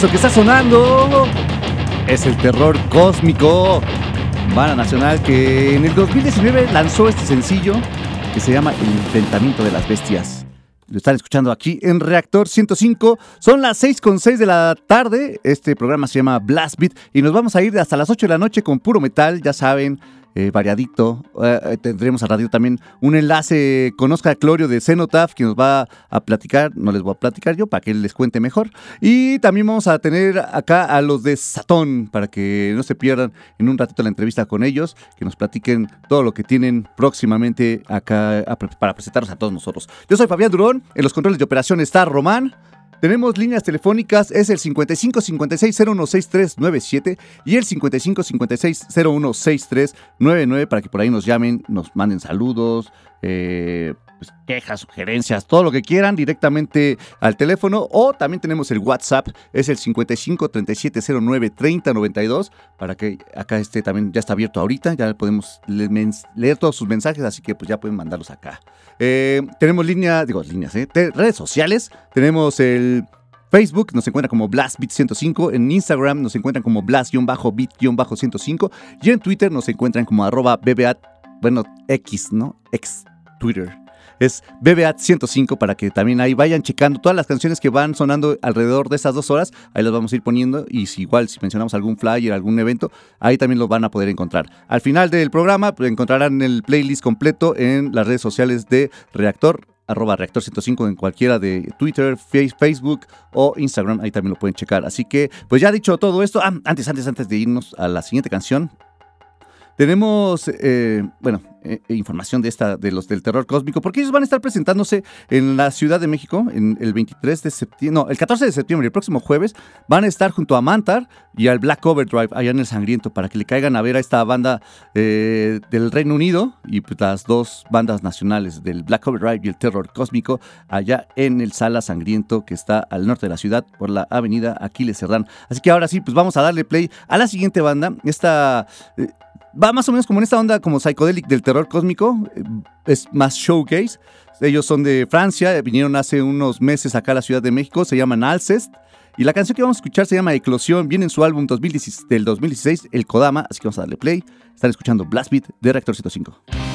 Eso que está sonando es el terror cósmico. Banda nacional que en el 2019 lanzó este sencillo que se llama El enfrentamiento de las bestias. Lo están escuchando aquí en Reactor 105. Son las 6 con 6 de la tarde. Este programa se llama Blast Beat y nos vamos a ir hasta las 8 de la noche con puro metal, ya saben eh, variadito. Eh, tendremos a radio también un enlace con Oscar Clorio de Cenotaph que nos va a platicar, no les voy a platicar yo para que él les cuente mejor. Y también vamos a tener acá a los de Satón para que no se pierdan en un ratito la entrevista con ellos, que nos platiquen todo lo que tienen próximamente acá para presentarnos a todos nosotros. Yo soy Fabián Durón, en los controles de operación está Román. Tenemos líneas telefónicas, es el 55 56 016397 y el 55 56 016399 para que por ahí nos llamen, nos manden saludos, eh, pues, quejas, sugerencias, todo lo que quieran directamente al teléfono o también tenemos el WhatsApp, es el 55 37 09 30 92 para que acá esté también, ya está abierto ahorita, ya podemos leer todos sus mensajes, así que pues ya pueden mandarlos acá. Eh, tenemos línea, digo líneas, eh, redes sociales, tenemos el Facebook nos encuentra como BlastBeat105, en Instagram nos encuentran como Blast-Beat-105 y en Twitter nos encuentran como arroba BBA, bueno, X, ¿no? X Twitter es BBAT105 para que también ahí vayan checando todas las canciones que van sonando alrededor de estas dos horas. Ahí las vamos a ir poniendo y si igual si mencionamos algún flyer, algún evento, ahí también lo van a poder encontrar. Al final del programa pues, encontrarán el playlist completo en las redes sociales de Reactor arroba reactor 105 en cualquiera de Twitter, Facebook o Instagram, ahí también lo pueden checar. Así que, pues ya dicho todo esto, ah, antes, antes, antes de irnos a la siguiente canción, tenemos, eh, bueno, eh, información de esta, de los del terror cósmico, porque ellos van a estar presentándose en la Ciudad de México en el 23 de septiembre, no, el 14 de septiembre, el próximo jueves, van a estar junto a Mantar y al Black Overdrive allá en el Sangriento para que le caigan a ver a esta banda eh, del Reino Unido y pues, las dos bandas nacionales del Black Overdrive y el Terror Cósmico allá en el Sala Sangriento que está al norte de la ciudad por la avenida Aquiles Cerdán. Así que ahora sí, pues vamos a darle play a la siguiente banda, esta va más o menos como en esta onda como psicodélic del terror cósmico, eh, es más showcase. Ellos son de Francia, vinieron hace unos meses acá a la Ciudad de México, se llaman Alcest. Y la canción que vamos a escuchar se llama Eclosión, viene en su álbum del 2016, El Kodama, así que vamos a darle play. Están escuchando Blast Beat de Reactor 105.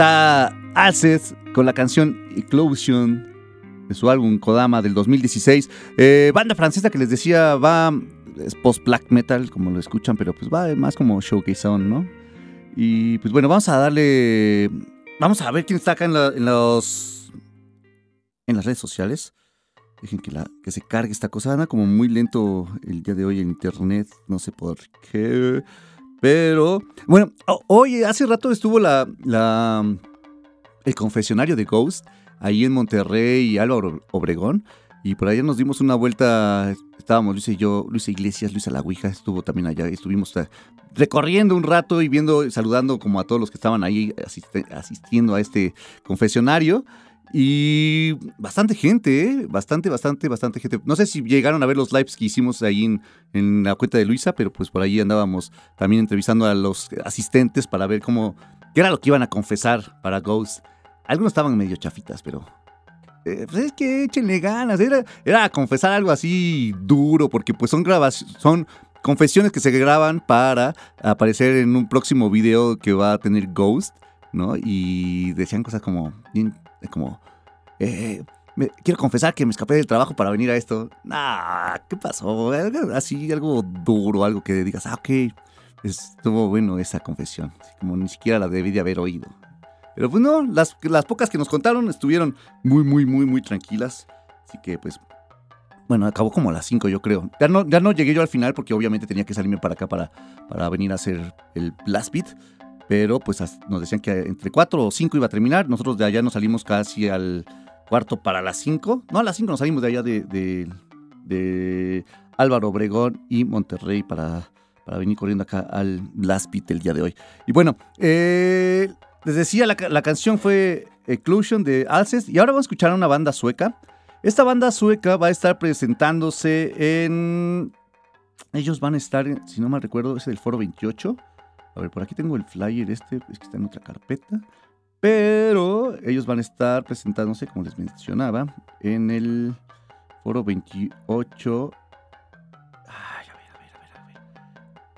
Está Acid con la canción Eclosion de su álbum Kodama del 2016. Eh, banda francesa que les decía va es post black metal como lo escuchan, pero pues va más como showcase on, ¿no? Y pues bueno, vamos a darle vamos a ver quién está acá en, los en las redes sociales. Dejen que, la, que se cargue esta cosa. Anda como muy lento el día de hoy en internet. No sé por qué. Pero, bueno, hoy, hace rato estuvo la, el confesionario de Ghost ahí en Monterrey y Álvaro Obregón. Y por allá nos dimos una vuelta, estábamos Luis y yo, Luis Iglesias, Luisa La Ouija estuvo también allá, estuvimos recorriendo un rato y viendo, saludando como a todos los que estaban ahí asistiendo a este confesionario. Y bastante gente, ¿eh? Bastante, bastante, bastante gente. No sé si llegaron a ver los lives que hicimos ahí en, la cuenta de Luisa, pero pues por ahí andábamos también entrevistando a los asistentes para ver cómo, qué era lo que iban a confesar para Ghost. Algunos estaban medio chafitas, pero eh, pues es que échenle ganas. Era, era confesar algo así duro, porque pues son grabaciones, son confesiones que se graban para aparecer en un próximo video que va a tener Ghost, ¿no? Y decían cosas como, como, eh, quiero confesar que me escapé del trabajo para venir a esto. Nah, ¿qué pasó? así, algo duro, algo que digas, ah, ok, estuvo bueno esa confesión. como ni siquiera la debí de haber oído. Pero pues no, las, las pocas que nos contaron estuvieron muy, muy, muy, muy tranquilas. Así que pues, bueno, acabó como a las 5 yo creo. Ya no, ya no llegué yo al final porque obviamente tenía que salirme para acá para, para venir a hacer el Blast Beat pero pues nos decían que entre 4 o 5 iba a terminar. Nosotros de allá nos salimos casi al cuarto para las 5. No, a las 5 nos salimos de allá de, de, Álvaro Obregón y Monterrey para, para, venir corriendo acá al Last Beat el día de hoy. Y bueno, eh, les decía, la, la, canción fue Eclusion de Alcest y ahora vamos a escuchar a una banda sueca. Esta banda sueca va a estar presentándose en... Ellos van a estar, si no mal recuerdo, es el Foro 28 a ver, por aquí tengo el flyer este, es que está en otra carpeta. Pero ellos van a estar presentándose, como les mencionaba, en el foro 28. Ay, a ver, a ver, a ver, a ver.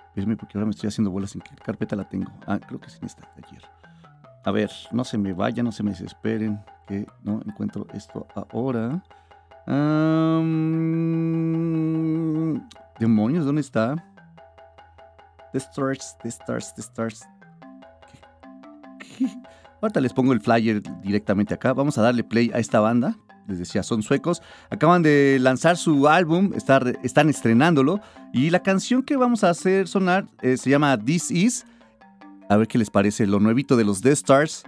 Espérenme porque ahora me estoy haciendo bolas en qué carpeta la tengo. Ah, creo que es en esta ayer. A ver, no se me vayan, no se me desesperen, que no encuentro esto ahora. demonios, ¿dónde está? The Stars, The Stars, The Stars. Ahorita les pongo el flyer directamente acá. Vamos a darle play a esta banda. Les decía, son suecos. Acaban de lanzar su álbum, están estrenándolo. Y la canción que vamos a hacer sonar eh, se llama This Is. A ver qué les parece lo nuevito de los The Stars.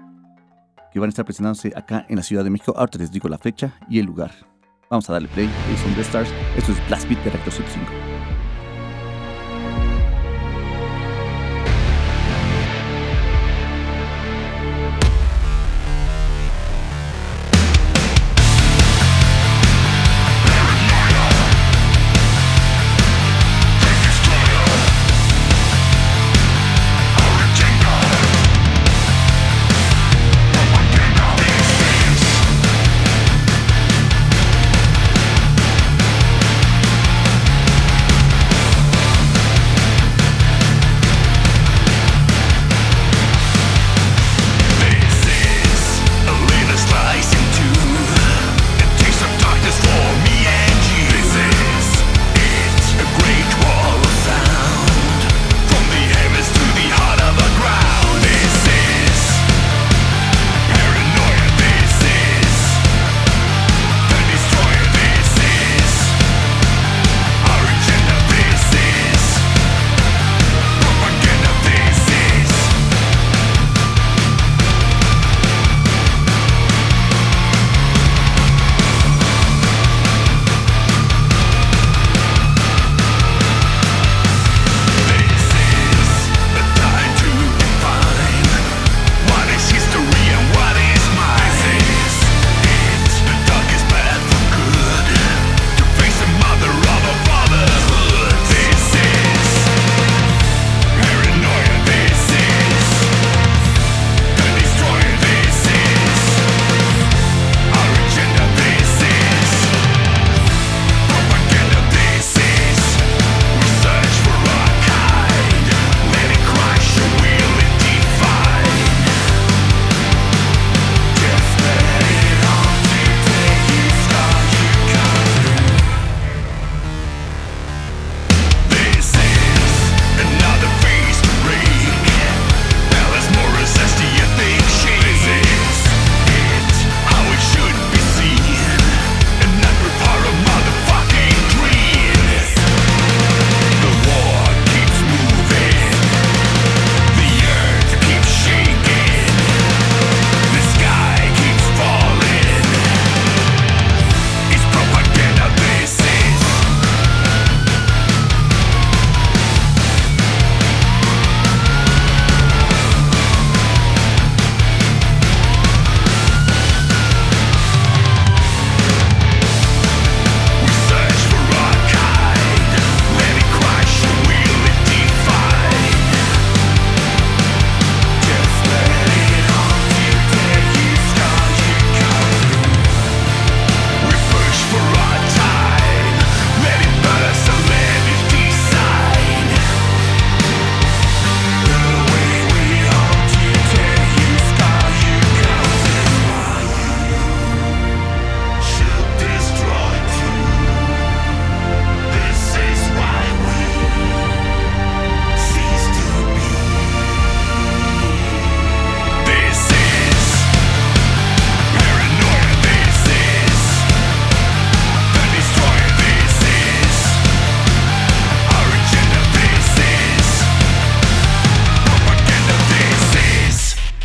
Que van a estar presentándose acá en la Ciudad de México. Ahorita les digo la fecha y el lugar. Vamos a darle play. Ellos son The Stars. Esto es Blast Beat de Rector 5.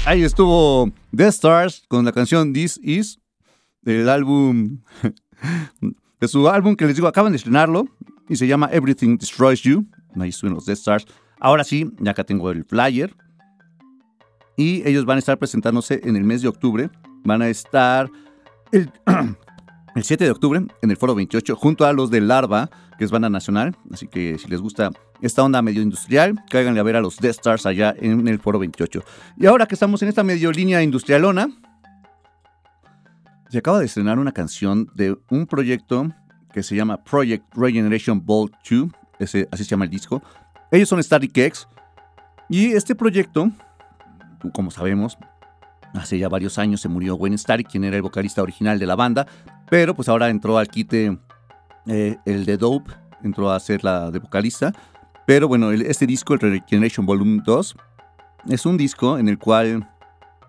Ahí estuvo The Stars con la canción This Is del álbum de su álbum que les digo acaban de estrenarlo y se llama Everything Destroys You. Ahí estuvieron los The Stars. Ahora sí, ya acá tengo el flyer. Y ellos van a estar presentándose en el mes de octubre. Van a estar el, el 7 de octubre en el Foro 28 junto a los de Larva, que es banda nacional. Así que si les gusta esta onda medio industrial, cáiganle a ver a los Death Stars allá en el Foro 28. Y ahora que estamos en esta medio línea industrialona, se acaba de estrenar una canción de un proyecto que se llama Project Regeneration Bolt 2, ese, así se llama el disco. Ellos son Static X y este proyecto, como sabemos, hace ya varios años se murió Wayne Static, quien era el vocalista original de la banda, pero pues ahora entró al quite eh, el de Dope, entró a ser la de vocalista. Pero bueno, este disco, el Regeneration Volume 2, es un disco en el cual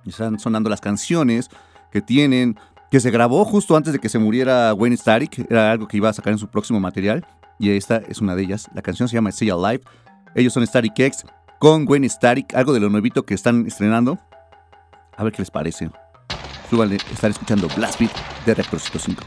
están sonando las canciones que tienen que se grabó justo antes de que se muriera Wayne Static, era algo que iba a sacar en su próximo material, y esta es una de ellas. La canción se llama Stay Alive. Ellos son Static X con Wayne Static, algo de lo nuevito que están estrenando. A ver qué les parece. Súbanle, estar escuchando Blast Beat de Reactor 105.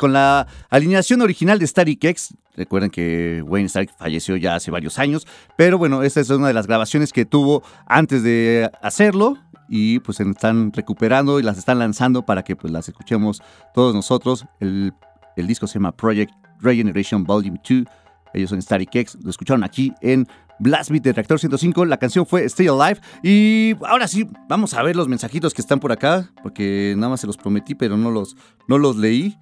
Con la alineación original de Static X. Recuerden que Wayne Stark falleció ya hace varios años, pero bueno, esta es una de las grabaciones que tuvo antes de hacerlo y pues se están recuperando y las están lanzando para que pues las escuchemos todos nosotros. El, el disco se llama Project Regeneration Volume 2. Ellos son Static X, lo escucharon aquí en Blast Beat de Reactor 105. La canción fue Stay Alive. Y ahora sí, vamos a ver los mensajitos que están por acá, porque nada más se los prometí, pero no los, no los leí.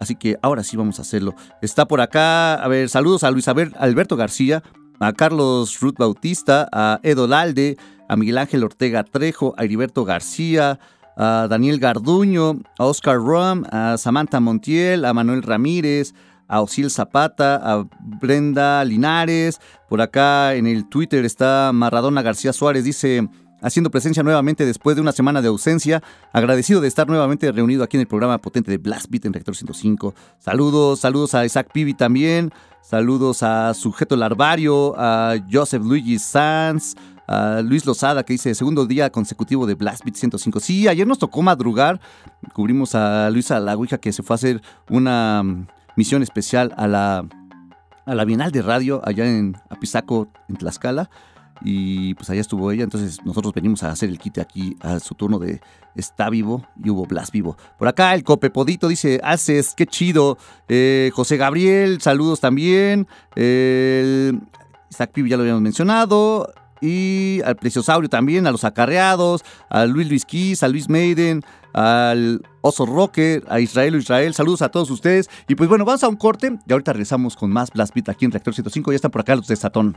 Así que ahora sí vamos a hacerlo. Está por acá, a ver, saludos a Luis Alberto García, a Carlos Ruth Bautista, a Edo Lalde, a Miguel Ángel Ortega Trejo, a Heriberto García, a Daniel Garduño, a Oscar Rum, a Samantha Montiel, a Manuel Ramírez, a Osiel Zapata, a Brenda Linares. Por acá en el Twitter está Maradona García Suárez, dice haciendo presencia nuevamente después de una semana de ausencia. Agradecido de estar nuevamente reunido aquí en el programa potente de Blast Beat en Rector 105. Saludos, saludos a Isaac Pibi también. Saludos a Sujeto Larvario, a Joseph Luigi Sanz, a Luis Lozada que dice segundo día consecutivo de Blast Beat 105. Sí, ayer nos tocó madrugar. Cubrimos a Luisa La que se fue a hacer una misión especial a la, a la Bienal de Radio allá en Apizaco, en Tlaxcala. Y pues allá estuvo ella, entonces nosotros venimos a hacer el kit aquí a su turno de Está Vivo y hubo Blas Vivo. Por acá el Copepodito dice, haces, qué chido. Eh, José Gabriel, saludos también. El Isaac Pibi ya lo habíamos mencionado y al Preciosaurio también, a los acarreados, a Luis Luis Kiss, a Luis Maiden, al Oso Rocker, a Israel Israel. Saludos a todos ustedes. Y pues bueno, vamos a un corte y ahorita regresamos con más Blast Beat aquí en Reactor 105. Ya están por acá los de Satón.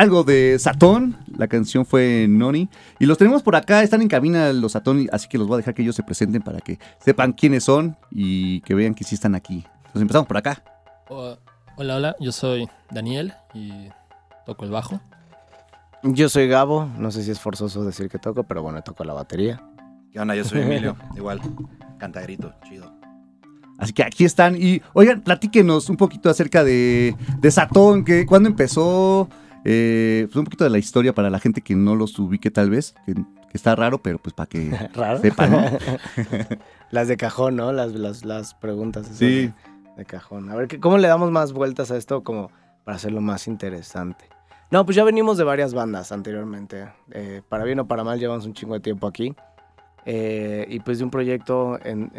Algo de Satón, la canción fue Noni. Y los tenemos por acá, están en cabina los Satón, así que los voy a dejar que ellos se presenten para que sepan quiénes son y que vean que sí están aquí. Entonces empezamos por acá. Hola, hola, yo soy Daniel y toco el bajo. Yo soy Gabo, no sé si es forzoso decir que toco, pero bueno, toco la batería. ¿Qué onda? Yo soy Emilio, igual, cantagrito, chido. Así que aquí están. Y oigan, platíquenos un poquito acerca de, de Satón, que cuando empezó, eh, pues un poquito de la historia para la gente que no los ubique tal vez, que, está raro, pero pues para que sepan, ¿no? las de cajón, ¿no? Las, las, las preguntas. Sí. De, cajón. A ver, ¿cómo le damos más vueltas a esto como para hacerlo más interesante? No, pues ya venimos de varias bandas anteriormente. Eh, para bien o para mal llevamos un chingo de tiempo aquí. Eh, y pues de un proyecto en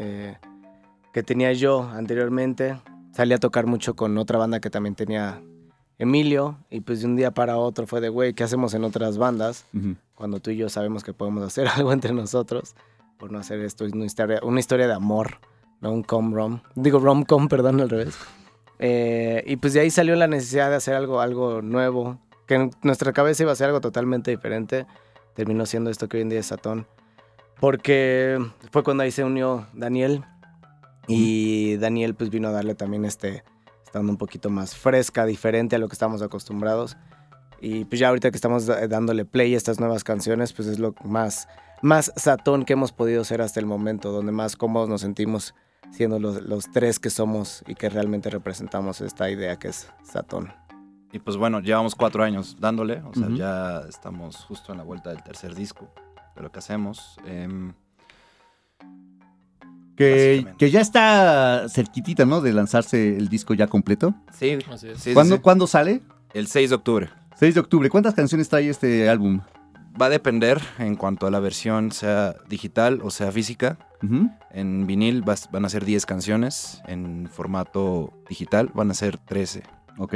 que tenía yo anteriormente, salí a tocar mucho con otra banda que también tenía Emilio y pues de un día para otro fue de, güey, ¿qué hacemos en otras bandas? Cuando tú y yo sabemos que podemos hacer algo entre nosotros por no hacer esto, es una historia, una historia de amor, no un com-rom. Digo rom-com, perdón, al revés. Eh, y pues de ahí salió la necesidad de hacer algo, algo nuevo, que en nuestra cabeza iba a ser algo totalmente diferente. Terminó siendo esto que hoy en día es Satón. Porque fue cuando ahí se unió Daniel. Y Daniel pues vino a darle también este, estando un poquito más fresca, diferente a lo que estamos acostumbrados. Y pues ya ahorita que estamos dándole play a estas nuevas canciones, pues es lo más, más satón que hemos podido ser hasta el momento, donde más cómodos nos sentimos siendo los, los tres que somos y que realmente representamos esta idea que es satón. Y pues bueno, llevamos cuatro años dándole, o sea, Ujú. ya estamos justo en la vuelta del tercer disco de lo que hacemos. Em, Que, que ya está cerquitita, ¿no? De lanzarse el disco ya completo. sí, Así es. sí, sí, ¿Cuándo, sí. ¿Cuándo sale? El 6 de octubre. 6 de octubre. ¿Cuántas canciones trae este álbum? Va a depender en cuanto a la versión sea digital o sea física. En vinil vas- van a ser 10 canciones, en formato digital van a ser 13. Ok.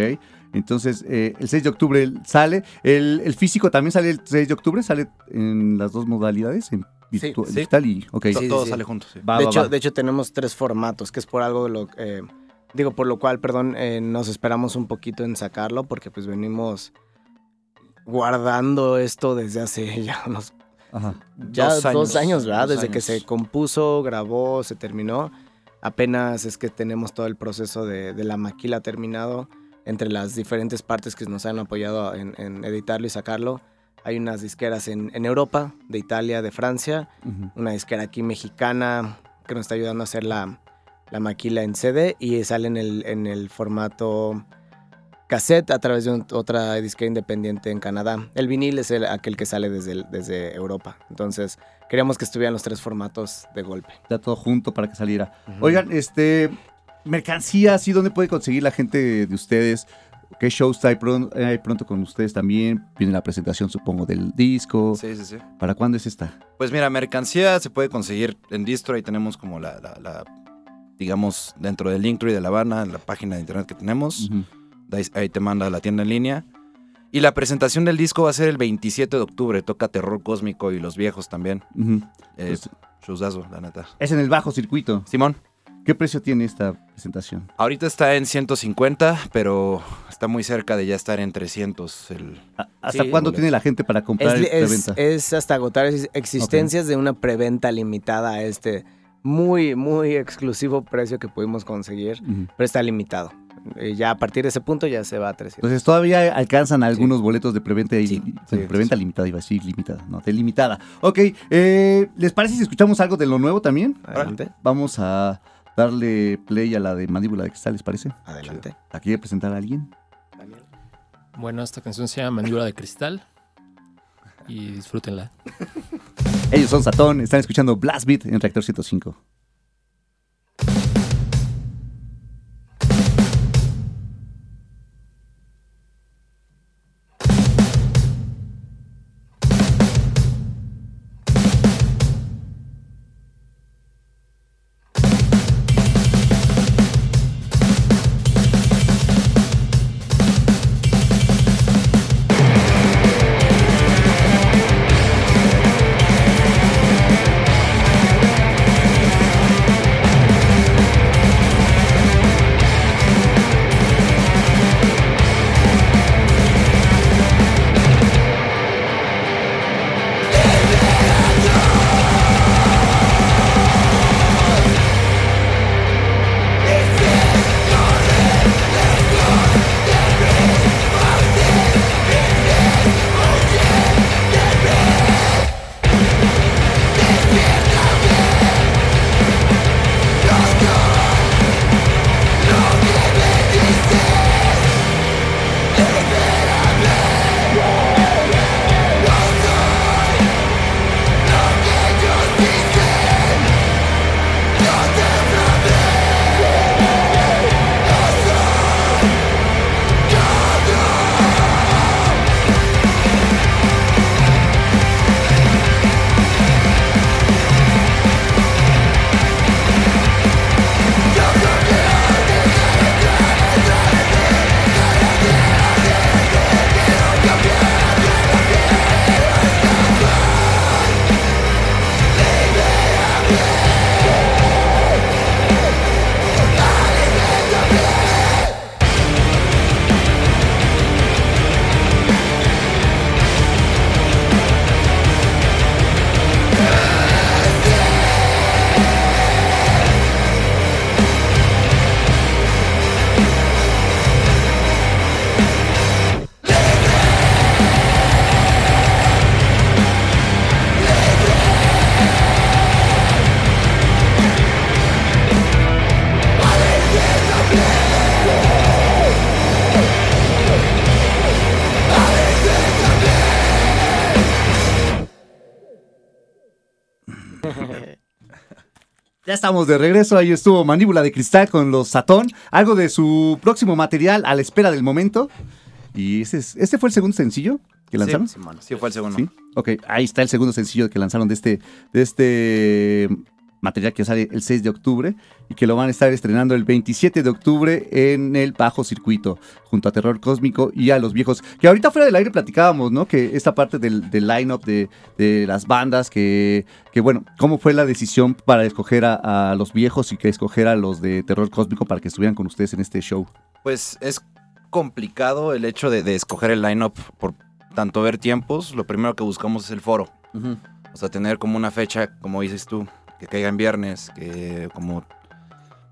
Entonces, eh, el 6 de octubre sale. El, el físico también sale el 6 de octubre. Sale en las dos modalidades, en Sí, virtu- sí. digital y. Ok. To- Sí, todo sí. sale junto, sí. Va, de, va, hecho, va. de hecho, tenemos tres formatos, que es por algo de lo eh, digo, por lo cual, perdón, eh, nos esperamos un poquito en sacarlo, porque pues venimos guardando esto desde hace ya unos Ajá. ya Dos dos años, ¿verdad? dos Desde que se compuso, grabó, se terminó. Apenas es que tenemos todo el proceso de, de la maquila terminado entre las diferentes partes que nos han apoyado en, en editarlo y sacarlo. Hay unas disqueras en, en Europa, de Italia, de Francia, una disquera aquí mexicana que nos está ayudando a hacer la, la maquila en CD y sale en el, en el formato cassette a través de un- otra disquera independiente en Canadá. El vinil es el, aquel que sale desde, el- desde Europa. Entonces, queríamos que estuvieran los tres formatos de golpe. Está todo junto para que saliera. Oigan, este. Mercancías, ¿y dónde puede conseguir la gente de ustedes? ¿Qué shows hay, pron- hay pronto con ustedes también? Viene la presentación, supongo, del disco. Sí, sí, sí. ¿Para cuándo es esta? Pues mira, mercancía se puede conseguir en distro. Ahí tenemos como la, la- la, digamos, dentro del Linktree de La Habana, en la página de internet que tenemos. De Ahí, ahí te manda la tienda en línea. Y la presentación del disco va a ser el 27 de octubre. Toca Terror Cósmico y Los Viejos también. Ujú. Eh, Pues- showzazo, la neta. Es en el bajo circuito. Simón, ¿Qué precio tiene esta presentación? ahorita está en 150, pero está muy cerca de ya estar en 300. El... ¿A- ¿Hasta Sí, cuándo tiene la gente para comprar Es, preventa? es hasta agotar ex- existencias de una preventa limitada a este muy, muy exclusivo precio que pudimos conseguir, pero está limitado. Eh, ya a partir de ese punto ya se va a 300. Entonces todavía alcanzan algunos boletos de preventa y Sí, bueno, sí, preventa limitada, iba a decir limitada, no, de limitada. Ok, eh, ¿les parece si escuchamos algo de lo nuevo también? Adelante, Vamos a darle play a la de Mandíbula de Cristal, ¿les parece? adelante. ¿La quiere presentar a alguien? Bueno, esta canción se llama Mandíbula de Cristal. Y disfrútenla. Ellos son Satón, están escuchando Blast Beat en Reactor 105. Estamos de regreso, ahí estuvo Mandíbula de Cristal con los Satón, algo de su próximo material a la espera del momento. Y ese, es- este fue el segundo sencillo que lanzaron. Sí, sí, fue el segundo. Sí. Ok, ahí está el segundo sencillo que lanzaron de este, de este material que sale el 6 de octubre y que lo van a estar estrenando el 27 de octubre en el Bajo Circuito, junto a Terror Cósmico y a Los Viejos. Que ahorita fuera del aire platicábamos, ¿no? Que esta parte del, del line-up de, de las bandas, que, que bueno, ¿cómo fue la decisión para escoger a, a Los Viejos y que escoger a los de Terror Cósmico para que estuvieran con ustedes en este show? Pues es complicado el hecho de, de escoger el lineup por tanto ver tiempos. Lo primero que buscamos es el foro. O sea, tener como una fecha, como dices tú, que caiga en viernes, que como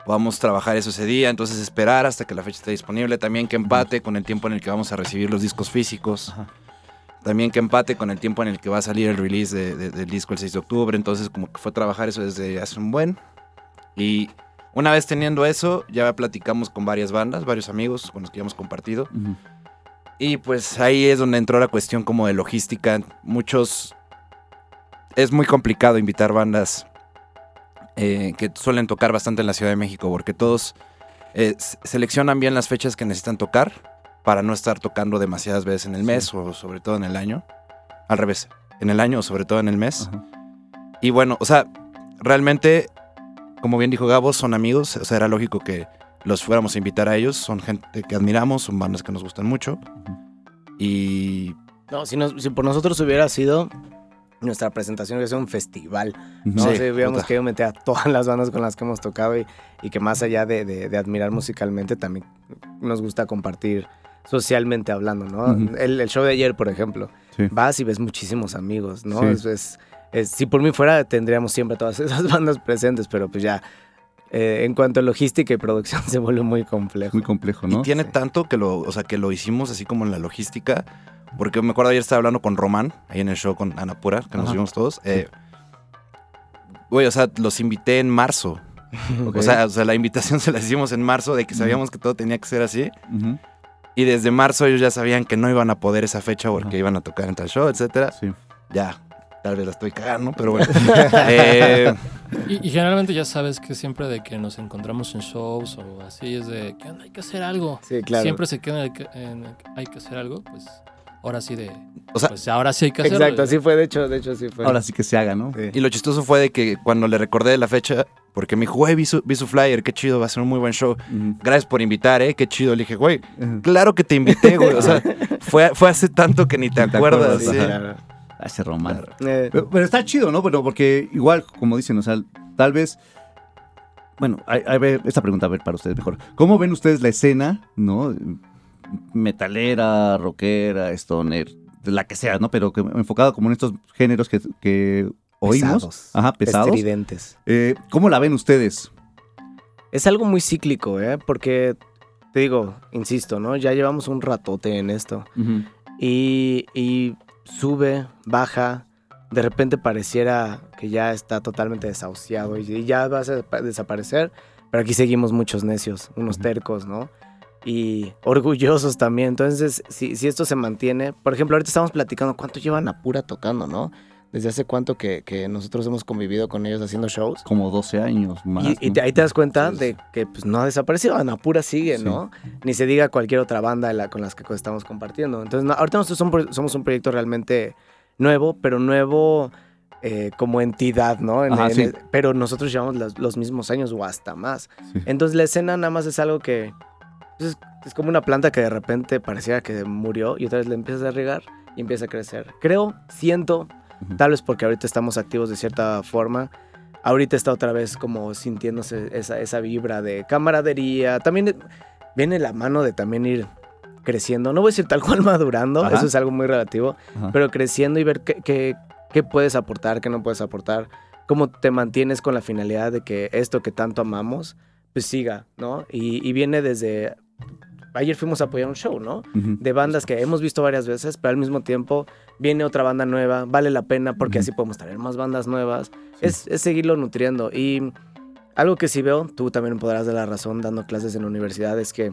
podamos trabajar eso ese día, entonces esperar hasta que la fecha esté disponible, también que empate con el tiempo en el que vamos a recibir los discos físicos, Ajá. también que empate con el tiempo en el que va a salir el release de- de- del disco el 6 de octubre, entonces como que fue trabajar eso desde hace un buen. Y una vez teniendo eso, ya platicamos con varias bandas, varios amigos con los que ya hemos compartido. Y pues ahí es donde entró la cuestión como de logística. Muchos... Es muy complicado invitar bandas eh, que suelen tocar bastante en la Ciudad de México porque todos eh, seleccionan bien las fechas que necesitan tocar para no estar tocando demasiadas veces en el mes o sobre todo en el año. Al revés, en el año o sobre todo en el mes. Ajá. Y bueno, o sea, realmente, como bien dijo Gabo, son amigos. O sea, era lógico que los fuéramos a invitar a ellos. Son gente que admiramos, son bandas que nos gustan mucho. Y No, si, nos- si por nosotros hubiera sido nuestra presentación, hubiera sido un festival. No Sí, sé, hubiéramos puta. querido meter a todas las bandas con las que hemos tocado y, y que más allá de, de- de admirar musicalmente, también nos gusta compartir socialmente hablando, ¿no? El, el show de ayer, por ejemplo, Sí. vas y ves muchísimos amigos, ¿no? Sí. Es- es- es- si por mí fuera, tendríamos siempre todas esas bandas presentes, pero pues ya, eh, en cuanto a logística y producción, se vuelve muy complejo. Muy complejo, ¿no? Y tiene Sí. tanto que lo, o sea, que lo hicimos así como en la logística. Porque me acuerdo ayer estaba hablando con Román, ahí en el show con Ana Pura, que nos Ajá. vimos todos. Eh, Güey, o sea, los invité en marzo. O, sea, o sea, la invitación se la hicimos en marzo de que sabíamos que todo tenía que ser así. Y desde marzo ellos ya sabían que no iban a poder esa fecha porque Ajá. iban a tocar en tal show, etcétera. Sí. Ya, tal vez la estoy cagando, pero bueno. Eh, Y, y generalmente ya sabes que siempre de que nos encontramos en shows o así es de que hay que hacer algo. Sí, claro. Siempre se queda en el que en el que hay que hacer algo, pues ahora sí de. O sea- pues ahora sí hay que hacerlo. Exacto, así fue, de hecho, de hecho, así fue. Ahora sí que se haga, ¿no? Sí. y lo chistoso fue de que cuando le recordé la fecha, porque me dijo, güey, vi su, vi su flyer, qué chido, va a ser un muy buen show. Gracias por invitar, ¿eh? Qué chido. Le dije, güey, claro que te invité, güey. O sea, fue, fue hace tanto que ni te Ni te acuerdas. acuerdas, sí. claro. Ah, Ese román. Eh, Pero, pero está chido, ¿no? Bueno, porque igual, como dicen, o sea, tal vez. Bueno, a, a ver, esta pregunta a ver para ustedes mejor. ¿Cómo ven ustedes la escena, no? Metalera, rockera, stoner, la que sea, ¿no? Pero que, enfocado como en estos géneros que, que oímos. Pesados. Ajá, pesados. estridentes. Eh, ¿Cómo la ven ustedes? Es algo muy cíclico, ¿eh? Porque, te digo, insisto, ¿no? Ya llevamos un ratote en esto. Y, y sube, baja, de repente pareciera que ya está totalmente desahuciado y, ya va a desapa- desaparecer, pero aquí seguimos muchos necios, unos tercos, ¿no? Y orgullosos también. Entonces, si, si esto se mantiene, por ejemplo, ahorita estamos platicando cuánto llevan a pura tocando, ¿no? Desde hace cuánto que, que nosotros hemos convivido con ellos haciendo shows. Como 12 años más. Y, y ¿no? te- ahí te das cuenta de que pues, no ha desaparecido, Anapura sigue, Sí. ¿no? Ni se diga cualquier otra banda la- con las que estamos compartiendo. Entonces, no, ahorita nosotros somos, somos un proyecto realmente nuevo, pero nuevo eh, como entidad, ¿no? En- Ajá, en sí. el- pero nosotros llevamos las- los mismos años o hasta más. Sí. Entonces, la escena nada más es algo que pues, es, es como una planta que de repente pareciera que murió y otra vez le empiezas a regar y empieza a crecer. Creo, siento, tal vez porque ahorita estamos activos de cierta forma. Ahorita está otra vez como sintiéndose esa, esa vibra de camaradería. También viene la mano de también ir creciendo. No voy a decir tal cual madurando, Ajá. eso es algo muy relativo, Ajá. pero creciendo y ver qué, qué- qué puedes aportar, qué no puedes aportar, cómo te mantienes con la finalidad de que esto que tanto amamos, pues siga, ¿no? Y, y viene desde... Ayer fuimos a apoyar un show, ¿no? De bandas que hemos visto varias veces, pero al mismo tiempo viene otra banda nueva, vale la pena porque así podemos traer más bandas nuevas. Sí. Es, es seguirlo nutriendo. Y algo que sí veo, tú también podrás dar la razón dando clases en la universidad, es que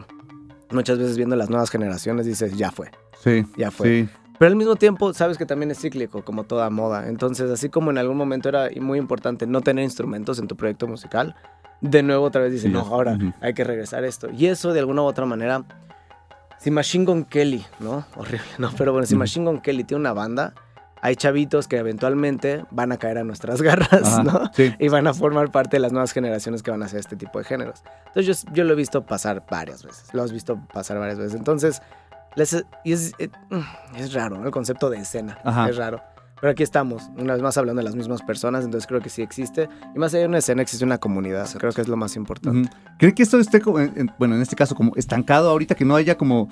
muchas veces viendo las nuevas generaciones dices, ya fue, Sí. ya fue. Sí. Pero al mismo tiempo, sabes que también es cíclico, como toda moda. Entonces, así como en algún momento era muy importante no tener instrumentos en tu proyecto musical, de nuevo otra vez dicen, Sí, no, ahora hay que regresar esto. Y eso, de alguna u otra manera, si Machine Gun Kelly, ¿no? Horrible, ¿no? Pero bueno, si. Machine Gun Kelly tiene una banda, hay chavitos que eventualmente van a caer a nuestras garras, Ajá, ¿no? Sí. y van a formar parte de las nuevas generaciones que van a hacer este tipo de géneros. Entonces yo, yo lo he visto pasar varias veces, lo has visto pasar varias veces. Entonces, les- es, eh, es raro, ¿no? El concepto de escena, Ajá. es raro. Pero aquí estamos, una vez más hablando de las mismas personas, entonces creo que sí existe. Y más allá de una escena, existe una comunidad, Exacto. creo que es lo más importante. Ujú. ¿Creen que esto esté, como en- en- bueno, en este caso, como estancado ahorita, que no haya como,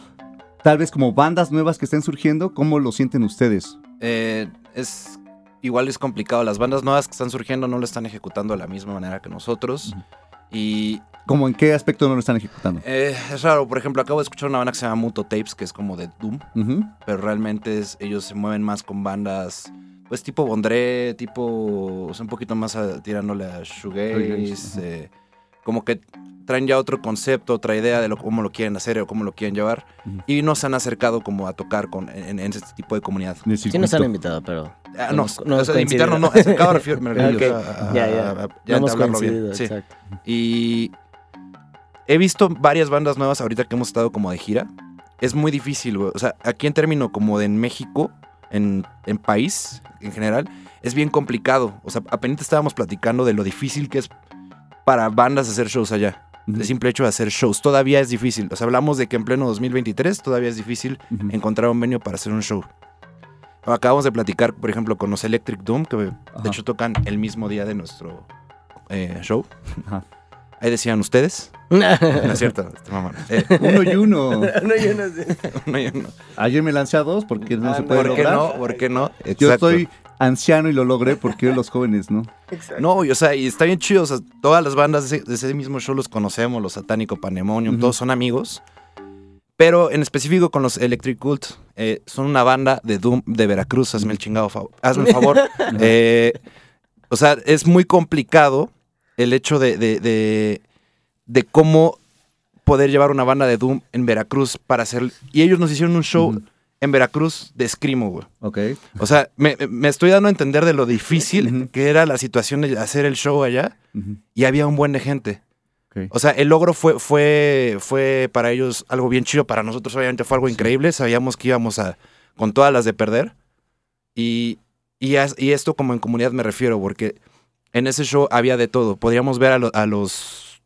tal vez como bandas nuevas que estén surgiendo? ¿Cómo lo sienten ustedes? Eh, es igual es complicado. Las bandas nuevas que están surgiendo no lo están ejecutando de la misma manera que nosotros. Y ¿Cómo en qué aspecto no lo están ejecutando? eh, es raro. Por ejemplo, acabo de escuchar una banda que se llama Muto Tapes, que es como de Doom. Pero realmente es- ellos se mueven más con bandas, pues tipo Bondré, tipo, o sea, un poquito más a- tirándole a Shoegaze, eh, como que traen ya otro concepto, otra idea de lo, cómo lo quieren hacer o cómo lo quieren llevar. Ujú. Y nos han acercado como a tocar con, en, en este tipo de comunidad. Sí nos han invitado, pero... Ah, No no, o sea, invitarnos, no, acercado refiero, me refiero Ok, a- a- ya, ya. a- a- no ya bien. Sí. exacto. Y he visto varias bandas nuevas ahorita que hemos estado como de gira. Es muy difícil, güey. O sea, aquí en término como de en México, en, en país en general, es bien complicado. O sea, apenas estábamos platicando de lo difícil que es para bandas hacer shows allá. El simple hecho de hacer shows todavía es difícil. O sea, hablamos de que en pleno 2023 todavía es difícil encontrar un venue para hacer un show. Acabamos de platicar, por ejemplo, con los Electric Doom, que de hecho tocan el mismo día de nuestro eh, show. Ajá. Ahí decían ustedes. No es cierto, este. Eh, Uno y uno. no, yo no sé. no, yo no. Ayer me lancé a dos porque no Ah, se no. puede ¿Por qué lograr. no? ¿Por qué no? Yo Exacto. Anciano y lo logré porque los jóvenes, ¿no? Exacto. No, y, o sea, y está bien chido. O sea, todas las bandas de ese, de ese mismo show los conocemos, los Satánico Pandemonium, todos son amigos. Pero en específico con los Electric Cult, eh, son una banda de Doom de Veracruz. Hazme el chingado favor. Hazme el favor. Eh, o sea, es muy complicado el hecho de, de, de- de cómo poder llevar una banda de Doom en Veracruz para hacer... Y ellos nos hicieron un show. En Veracruz de Screamo, güey. Ok. O sea, me, me estoy dando a entender de lo difícil que era la situación de hacer el show allá y había un buen de gente. Ok. O sea, el logro fue, fue, fue para ellos algo bien chido, para nosotros obviamente fue algo increíble, sabíamos que íbamos a con todas las de perder y, y, as- y esto como en comunidad me refiero, porque en ese show había de todo. Podríamos ver a, lo- a los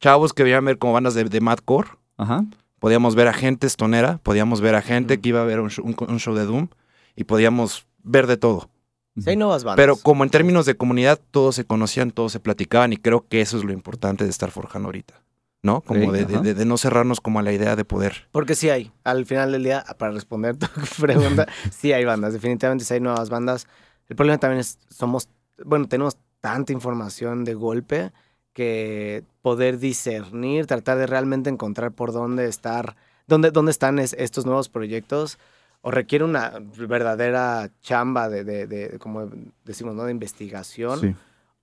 chavos que veían ver como bandas de, de madcore, Ajá. Podíamos ver a gente estonera, podíamos ver a gente que iba a ver un show, un- un show de Doom y podíamos ver de todo. Sí, hay nuevas bandas. Pero como en términos de comunidad, todos se conocían, todos se platicaban y creo que eso es lo importante de estar forjando ahorita. ¿No? Como Ok, de, de- de- de no cerrarnos como a la idea de poder. Porque sí hay. Al final del día, para responder tu pregunta, sí hay bandas. Definitivamente sí hay nuevas bandas. El problema también es, somos, bueno, tenemos tanta información de golpe que poder discernir, tratar de realmente encontrar por dónde estar, dónde, dónde están es- estos nuevos proyectos, o requiere una verdadera chamba de, de, de, como decimos, ¿no? De investigación Sí.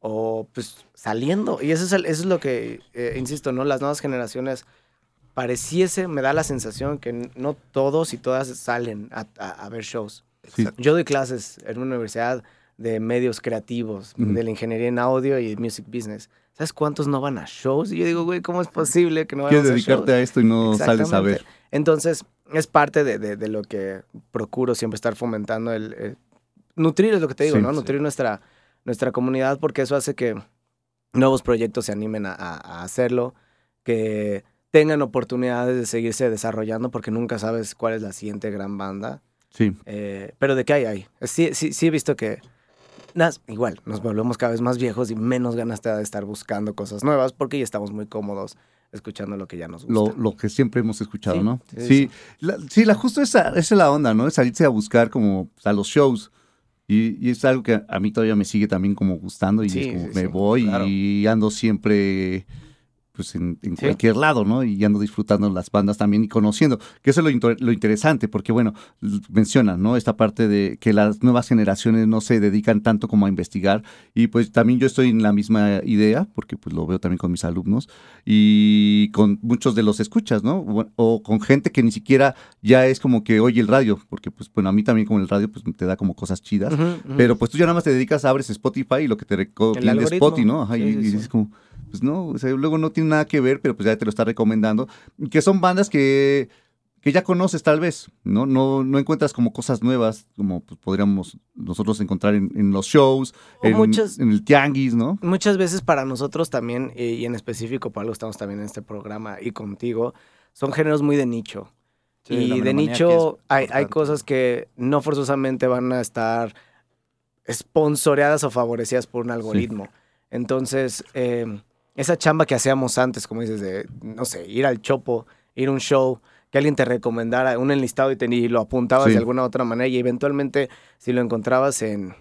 o pues saliendo. Y eso es, el- eso es lo que, eh, insisto, ¿no? Las nuevas generaciones pareciese, me da la sensación que no todos y todas salen a, a- a ver shows. Sí. Yo doy clases en una universidad de medios creativos, de la ingeniería en audio y music business. ¿Sabes cuántos no van a shows? Y yo digo, güey, ¿cómo es posible que no vayan Quieres a dedicarte shows? a esto y no sales a ver. Entonces, es parte de, de- de lo que procuro siempre estar fomentando, el, el nutrir es lo que te digo, Sí, ¿no? sí. Nutrir nuestra, nuestra comunidad porque eso hace que nuevos proyectos se animen a, hacerlo, que tengan oportunidades de seguirse desarrollando porque nunca sabes cuál es la siguiente gran banda. Sí. Eh, pero de qué hay, hay. Sí, sí, sí he visto que nas- igual nos volvemos cada vez más viejos y menos ganas te da de estar buscando cosas nuevas porque ya estamos muy cómodos escuchando lo que ya nos gusta. Lo, lo que siempre hemos escuchado, Sí, ¿no? sí, Sí. La, sí, la justo esa, esa es la onda, ¿no? Es salirse a buscar como pues, a los shows. Y, y es algo que a mí todavía me sigue también como gustando y Sí, es como sí, me voy claro. y ando siempre pues en, en Sí. cualquier lado, ¿no? Y ando disfrutando las bandas también y conociendo, que eso es lo, inter- lo interesante, porque bueno, mencionan, ¿no? Esta parte de que las nuevas generaciones no se dedican tanto como a investigar y pues también yo estoy en la misma idea, porque pues lo veo también con mis alumnos y con muchos de los escuchas, ¿no? O, o con gente que ni siquiera ya es como que oye el radio, porque pues bueno, a mí también como el radio pues te da como cosas chidas. Pero pues tú ya nada más te dedicas, abres Spotify y lo que te recomienda. Spotify, ¿no? Ajá, Sí, y, sí, y como, pues no, o sea, luego no tiene nada que ver, pero pues ya te lo está recomendando. Que son bandas que, que ya conoces tal vez, ¿no? No, no encuentras como cosas nuevas, como pues, podríamos nosotros encontrar en, en los shows, en, muchas- en el tianguis, ¿no? muchas veces para nosotros también, eh, y en específico para algo estamos también en este programa y contigo, son géneros muy de nicho. Sí, y de nicho hay, hay cosas que no forzosamente van a estar sponsoreadas o favorecidas por un algoritmo. Entonces, eh, esa chamba que hacíamos antes, como dices, de, no sé, ir al chopo, ir a un show, que alguien te recomendara un enlistado y, te, y lo apuntabas Sí. de alguna otra manera y eventualmente si lo encontrabas en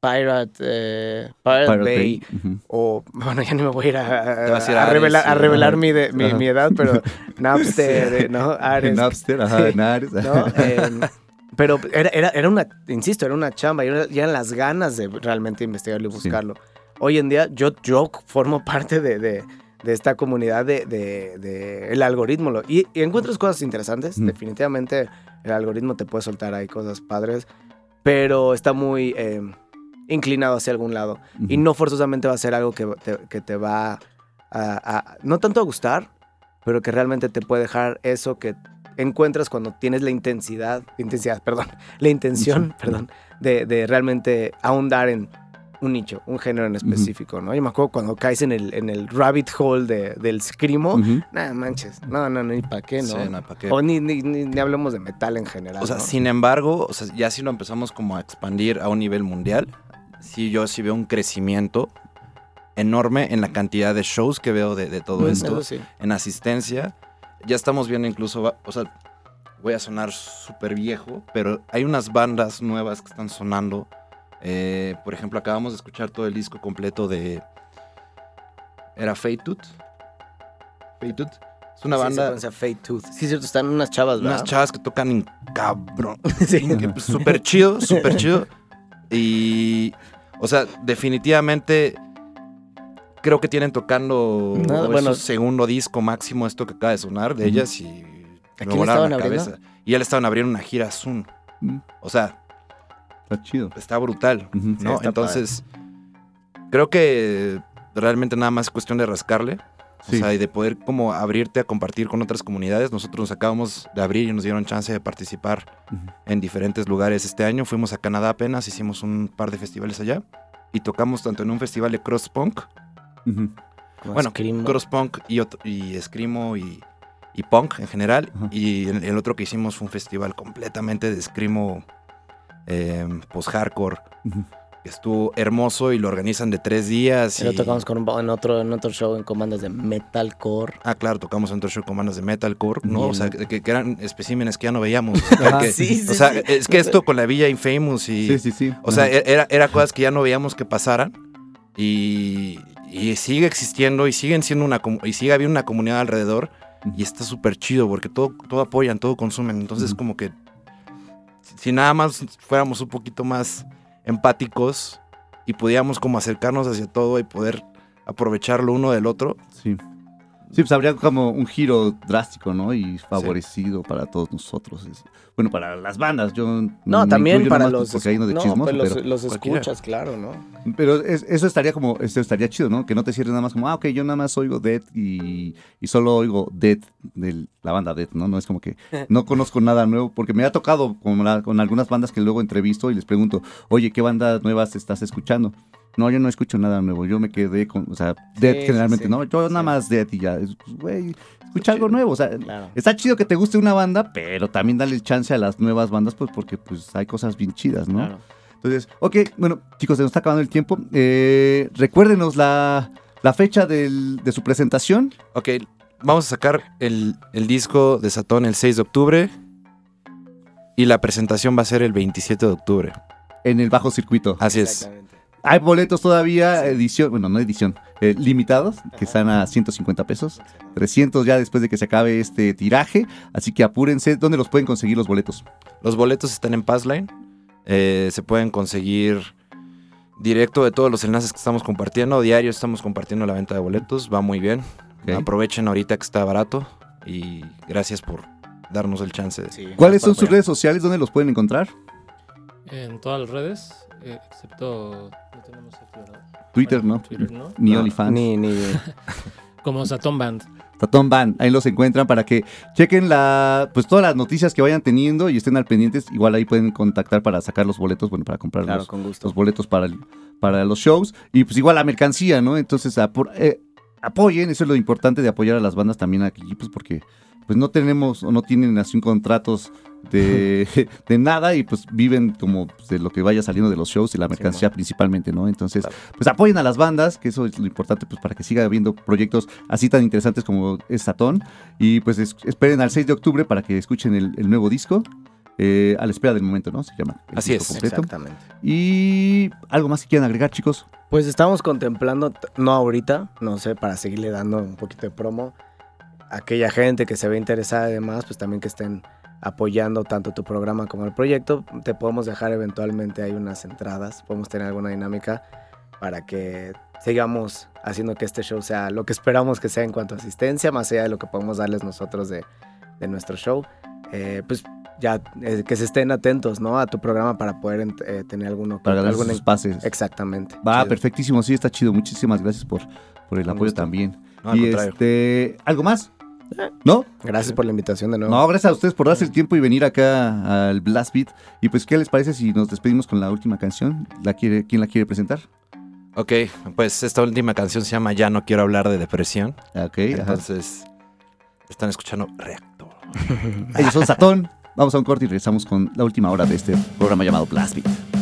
Pirate, eh, Pirate, Pirate Bay, o bueno, ya ni me voy a ir a, revelar, a mi, de- mi, edad, pero Napster, ¿no? Ares, Napster, ajá, Sí. en Ares. ¿no? Pero era, era, era una, insisto, era una chamba, y era- y eran las ganas de realmente investigarlo y buscarlo. Hoy en día yo, yo formo parte de, de- de esta comunidad de, de- de el algoritmo y, y encuentras cosas interesantes. Ujú. Definitivamente el algoritmo te puede soltar ahí cosas padres, pero está muy em, inclinado hacia algún lado. Y no forzosamente va a ser algo que te, que te va a, a- no tanto a gustar, pero que realmente te puede dejar eso que encuentras cuando tienes la intensidad, intensidad, perdón, la intención, perdón, de, de realmente ahondar en un nicho, un género en específico, ¿no? Yo me acuerdo cuando caes en el, en el rabbit hole de- del scrimo, Ujú. nada manches, no, no, ni para qué, ¿no? Sí, no, ¿pa' qué? O ni, ni, ni- ni hablemos de metal en general. O sea, ¿no? sin embargo, o sea, ya si lo empezamos como a expandir a un nivel mundial, sí yo sí veo un crecimiento enorme en la cantidad de shows que veo de, de todo esto, sí. en asistencia. Ya estamos viendo incluso, o sea, voy a sonar súper viejo, pero hay unas bandas nuevas que están sonando. Eh, por ejemplo, acabamos de escuchar todo el disco completo de... ¿Era Fate Fate Es una Sí, banda... secuencia Fate Tooth. Sí, cierto, están unas chavas, ¿verdad? Unas chavas que tocan en cabrón. Sí. Súper chido, súper chido. Y, o sea, definitivamente creo que tienen tocando Nada, es bueno. su segundo disco máximo, esto que acaba de sonar de ellas y ¿A me volaron la abriendo? cabeza. Y ya le estaban abriendo una gira Zoom. Mm, O sea, Está chido. está brutal. ¿no? está Entonces, creo que realmente nada más es cuestión de rascarle. Sí. O sea, y de poder como abrirte a compartir con otras comunidades. Nosotros nos acabamos de abrir y nos dieron chance de participar en diferentes lugares este año. Fuimos a Canadá apenas, hicimos un par de festivales allá. Y tocamos tanto en un festival de cross punk, bueno, cross punk y, otro- y screamo y, y punk en general. Y el, el otro que hicimos fue un festival completamente de screamo eh, post-hardcore. Ujú. que Estuvo hermoso y lo organizan de tres días. Y lo tocamos con un- en, otro, en otro show en comandas de metalcore. Ah, claro, tocamos en otro show con bandas de metalcore, ¿no? Bien. O sea, que, que eran especímenes que ya no veíamos. Que- Sí, sí, o sea, sí. es que esto con la Villa Infamous y... Sí, sí, sí. O sea, era, era cosas que ya no veíamos que pasaran y, y sigue existiendo y siguen siendo una y sigue habiendo una comunidad alrededor y está súper chido porque todo, todo apoyan, todo consumen. Entonces como que si- nada más fuéramos un poquito más empáticos y pudiéramos como acercarnos hacia todo y poder aprovecharlo uno del otro. Sí. Sí, pues habría como un giro drástico, ¿no? Y favorecido para todos nosotros. Bueno, para las bandas, yo No, también para los, Porque hay uno de no, chismoso, pues los, pero, los escuchas, claro, ¿no? pero es- eso estaría como, eso estaría chido, ¿no? Que no te cierres nada más como, ah, ok, yo nada más oigo Dead y, y solo oigo Dead de la banda Dead, ¿no? No es como que no conozco nada nuevo, porque me ha tocado con, la- con algunas bandas que luego entrevisto y les pregunto, oye, ¿qué bandas nuevas estás escuchando? No, yo no escucho nada nuevo, yo me quedé con, o sea, Dead sí, generalmente, sí. ¿no? Yo nada más Dead y ya, güey, escucha algo nuevo, o sea, Claro. Está chido que te guste una banda, pero también dale chance a las nuevas bandas, pues porque pues hay cosas bien chidas, ¿no? claro. Entonces, ok, bueno, chicos, se nos está acabando el tiempo. Eh, recuérdenos la, la fecha del- de su presentación. Ok, vamos a sacar el, el disco de Satón el 6 de octubre y la presentación va a ser el 27 de octubre. En el bajo circuito. Así es. Hay boletos todavía, edición, bueno, no edición, eh, limitados, que están a 150 pesos. 300 ya después de que se acabe este tiraje. Así que apúrense. ¿Dónde los pueden conseguir los boletos? Los boletos están en Passline. Eh, se pueden conseguir directo de todos los enlaces que estamos compartiendo. Diario estamos compartiendo la venta de boletos. Va muy bien. Aprovechen ahorita que está barato. Y gracias por darnos el chance. de- Sí, ¿Cuáles son sus redes sociales? ¿Dónde los pueden encontrar? En todas las redes, eh, excepto. Twitter, Bueno, ¿no? Twitter, ¿no? Ni No, OnlyFans. Ni, ni. Como Saturn Band. Tatón Van, ahí los encuentran para que chequen la, pues todas las noticias que vayan teniendo y estén al pendientes. Igual ahí pueden contactar para sacar los boletos, bueno, para comprar Claro, los, con gusto. los boletos para, el- para los shows y pues igual la mercancía, ¿no? Entonces eh, apoyen, eso es lo importante de apoyar a las bandas también aquí, pues porque pues no tenemos o no tienen así un contratos de, de nada y pues viven como pues, de lo que vaya saliendo de los shows y la mercancía principalmente, ¿no? Entonces, Claro. pues apoyen a las bandas, que eso es lo importante pues para que siga habiendo proyectos así tan interesantes como es Satón y pues es- esperen al 6 de octubre para que escuchen el, el nuevo disco. eh, a la espera del momento, ¿no? Se llama. el Así disco es. completo. Exactamente. Y algo más que quieran agregar, chicos. Pues estamos contemplando, no ahorita, no sé, para seguirle dando un poquito de promo. Aquella gente que se ve interesada y demás, pues también que estén apoyando tanto tu programa como el proyecto. Te podemos dejar eventualmente ahí unas entradas, podemos tener alguna dinámica para que sigamos haciendo que este show sea lo que esperamos que sea en cuanto a asistencia, más allá de lo que podemos darles nosotros de, de nuestro show. Eh, pues ya eh, que se estén atentos, ¿no? A tu programa para poder eh, tener alguno Para ganar algún pases. Exactamente. Va, Chido. perfectísimo, sí, está chido. Muchísimas gracias por, por el Con apoyo gusto. también. No, y este, ¿algo más? ¿No? Gracias por la invitación de nuevo. No, gracias a ustedes por darse el tiempo y venir acá al Blast Beat. Y pues, ¿qué les parece si nos despedimos con la última canción? ¿La quiere, ¿Quién la quiere presentar? Ok, pues esta última canción se llama Ya no quiero hablar de depresión. Ok, ajá. Entonces, están escuchando Reactor. Ellos son Satón. Vamos a un corte y regresamos con la última hora de este programa llamado Blast Beat.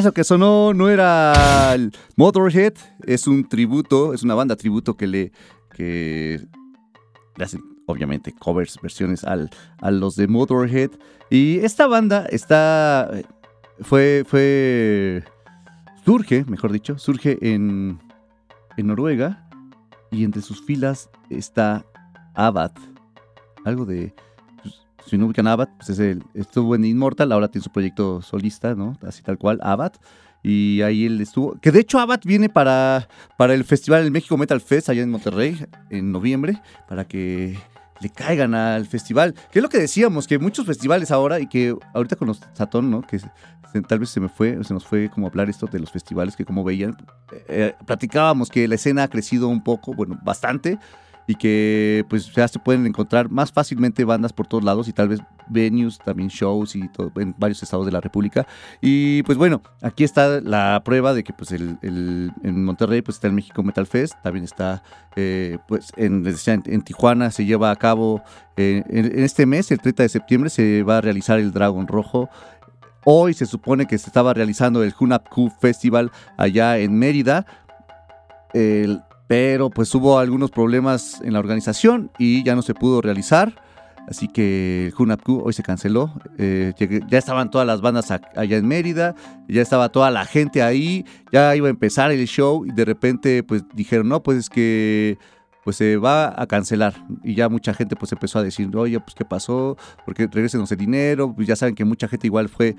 Eso que sonó no era el Motorhead, es un tributo, es una banda tributo que le, que le hacen obviamente covers, versiones al, a los de Motorhead. Y esta banda está, fue, fue, surge, mejor dicho, surge en, en Noruega y entre sus filas está Abad, algo de si no ubican Abad, pues es el, estuvo en Immortal, ahora tiene su proyecto solista, ¿no? Así tal cual, Abad. Y ahí él estuvo. Que de hecho Abad viene para, para el festival, el México Metal Fest, allá en Monterrey, en noviembre, para que le caigan al festival. Que es lo que decíamos, que muchos festivales ahora, y que ahorita con los Satón, ¿no? Que tal vez se me fue, se nos fue como hablar esto de los festivales, que como veían, eh, platicábamos que la escena ha crecido un poco, bueno, bastante y que pues ya se pueden encontrar más fácilmente bandas por todos lados y tal vez venues, también shows y en varios estados de la República. Y pues bueno, aquí está la prueba de que pues el, en Monterrey pues está el México Metal Fest, también está eh, pues en, en, Tijuana se lleva a cabo eh, en, este mes, el 30 de septiembre, se va a realizar el Dragon Rojo. Hoy se supone que se estaba realizando el Hunapku Festival allá en Mérida. El, pero pues hubo algunos problemas en la organización y ya no se pudo realizar. Así que el Hunapku hoy se canceló. Eh, ya estaban todas las bandas allá en Mérida, ya estaba toda la gente ahí, ya iba a empezar el show y de repente pues dijeron, no, pues es que pues se va a cancelar. Y ya mucha gente pues empezó a decir, oye, pues qué pasó, porque regresenos el dinero. Pues ya saben que mucha gente igual fue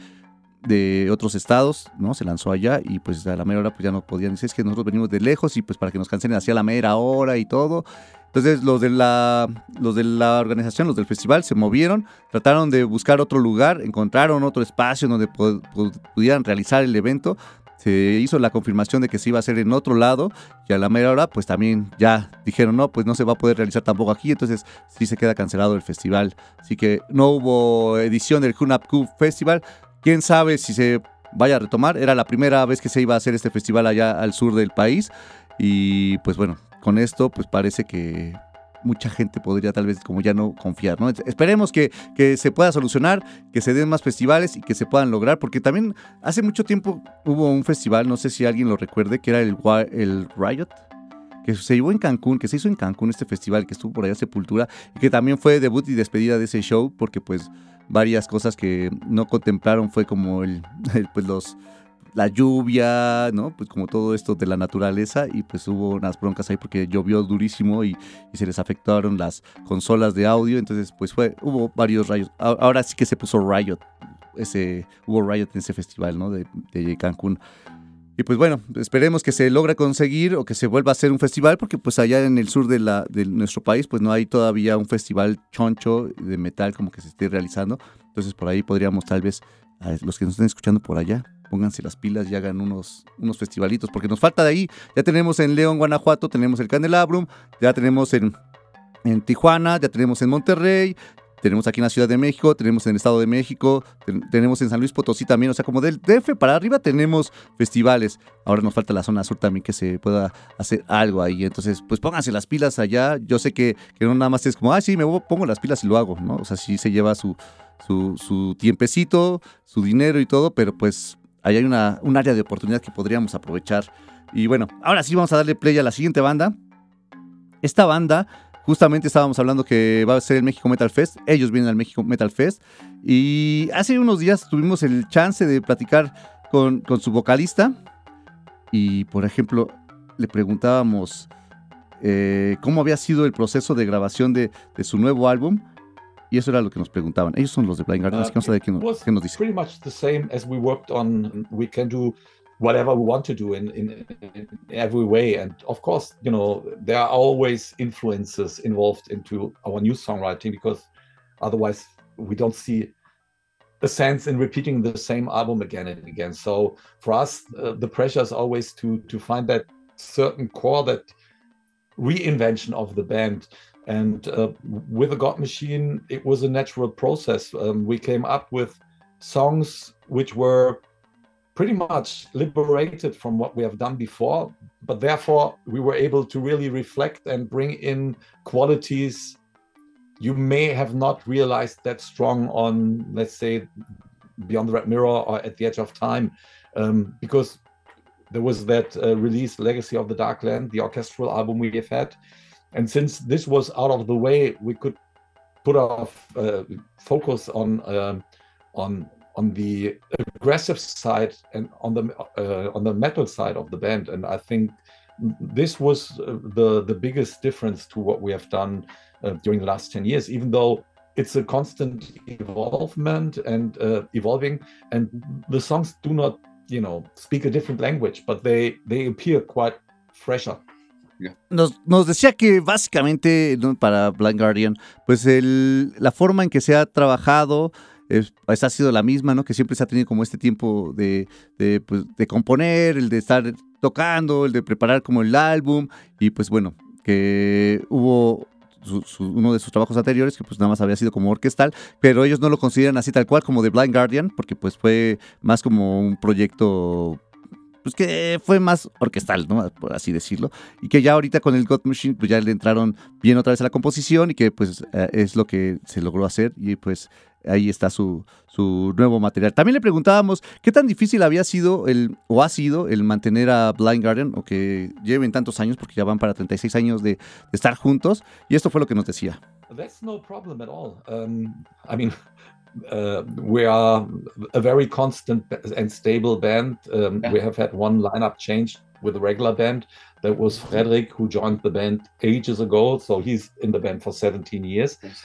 de otros estados, ¿no? Se lanzó allá y pues a la mera hora pues ya no podían decir, es que nosotros venimos de lejos y pues para que nos cancelen hacia la mera hora y todo. Entonces los de la los de la organización, los del festival se movieron, trataron de buscar otro lugar, encontraron otro espacio donde pudieran realizar el evento. se hizo la confirmación de que se iba a hacer en otro lado y a la mera hora pues también ya dijeron no, pues no se va a poder realizar tampoco aquí, entonces sí se queda cancelado el festival. Así que no hubo edición del Hunapku Festival. Quién sabe si se vaya a retomar. Era la primera vez que se iba a hacer este festival allá al sur del país. Y pues bueno, con esto pues parece que mucha gente podría tal vez como ya no confiar, ¿no? Esperemos que, que, se pueda solucionar, que se den más festivales y que se puedan lograr, porque también hace mucho tiempo hubo un festival, no sé si alguien lo recuerde, que era el, el Riot, que se llevó en Cancún, que se hizo en Cancún este festival, que estuvo por allá Sepultura, y que también fue debut y despedida de ese show, porque pues varias cosas que no contemplaron fue como el, pues los la lluvia, ¿no? Pues como todo esto de la naturaleza y pues hubo unas broncas ahí porque llovió durísimo y, se les afectaron las consolas de audio, entonces pues fue, hubo varios rayos. Ahora sí que se puso Riot, ese, hubo Riot en ese festival, ¿no? De, de Cancún. Y pues bueno, esperemos que se logre conseguir o que se vuelva a hacer un festival, porque pues allá en el sur de, la, nuestro país pues no hay todavía un festival choncho de metal como que se esté realizando. Entonces por ahí podríamos tal vez, los que nos estén escuchando por allá, pónganse las pilas y hagan unos, unos festivalitos, porque nos falta de ahí. Ya tenemos en León, Guanajuato, tenemos el Candelabrum, ya tenemos en, en Tijuana, ya tenemos en Monterrey, tenemos aquí en la Ciudad de México, tenemos en el Estado de México, tenemos en San Luis Potosí también, o sea, como del DF para arriba tenemos festivales. Ahora nos falta la zona sur también que se pueda hacer algo ahí. Entonces, pues pónganse las pilas allá. Yo sé que, que no nada más es como, ah, sí, me pongo las pilas y lo hago, ¿no? O sea, sí se lleva su, su, su tiempecito, su dinero y todo, pero pues ahí hay una, un área de oportunidad que podríamos aprovechar. Y bueno, ahora sí vamos a darle play a la siguiente banda. Esta banda, justamente estábamos hablando que va a ser el México Metal Fest. Ellos vienen al México Metal Fest. Y hace unos días tuvimos el chance de platicar con, con su vocalista. Y por ejemplo, le preguntábamos eh, cómo había sido el proceso de grabación de, de su nuevo álbum. Y eso era lo que nos preguntaban. Ellos son los de Blind Guardian, uh, vamos a ver qué nos, qué nos dice. Pretty much the same as we worked on. We can do whatever we want to do in, in, in every way. And of course, you know, there are always influences involved into our new songwriting because otherwise we don't see the sense in repeating the same album again and again. So for us, uh, the pressure is always to to find that certain core, that reinvention of the band and uh, with the God Machine, it was a natural process. Um, we came up with songs which were pretty much liberated from what we have done before, but therefore we were able to really reflect and bring in qualities you may have not realized that strong on, let's say, Beyond the Red Mirror or At the Edge of Time, um, because there was that uh, release, Legacy of the Dark Land, the orchestral album we have had. And since this was out of the way, we could put our uh, focus on um, on on the aggressive side and on the uh, on the metal side of the band. And I think this was uh, the the biggest difference to what we have done uh, during the last ten years. Even though it's a constant evolvement and uh, evolving, and the songs do not, you know, speak a different language, but they they appear quite fresher. Nos, nos, decía que básicamente para Blind Guardian, pues el, la forma en que se ha trabajado pues ha sido la misma, ¿no? Que siempre se ha tenido como este tiempo de, de, pues, de componer, el de estar tocando, el de preparar como el álbum y pues bueno, que hubo uno de sus trabajos anteriores que pues nada más había sido como orquestal, pero ellos no lo consideran así tal cual como The Blind Guardian, porque pues fue más como un proyecto pues que fue más orquestal, ¿no? Por así decirlo. Y que ya ahorita con el God Machine, pues ya le entraron bien otra vez a la composición y que pues eh, es lo que se logró hacer y pues ahí está su, su nuevo material. También le preguntábamos qué tan difícil había sido el, o ha sido el mantener a Blind Guardian o que lleven tantos años, porque ya van para 36 años de, de estar juntos. Y esto fue lo que nos decía. That's no problem at all. Um, I mean, uh, we are a very constant and stable band. Um, yeah. We have had one lineup change with the regular band. That was Frederick, who joined the band ages ago. So he's in the band for 17 years. Yes.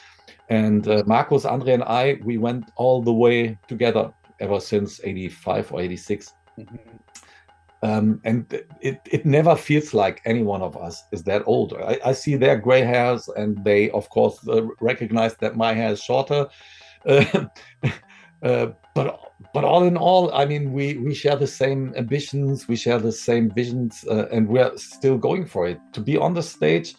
And uh, Marcos, Andre, and I, we went all the way together ever since 85 or 86. Mm-hmm. Um, and it, it never feels like any one of us is that old. I, I see their gray hairs, and they, of course, uh, recognize that my hair is shorter. Uh, Uh, but but all in all, I mean, we we share the same ambitions, we share the same visions, uh, and we're still going for it. To be on the stage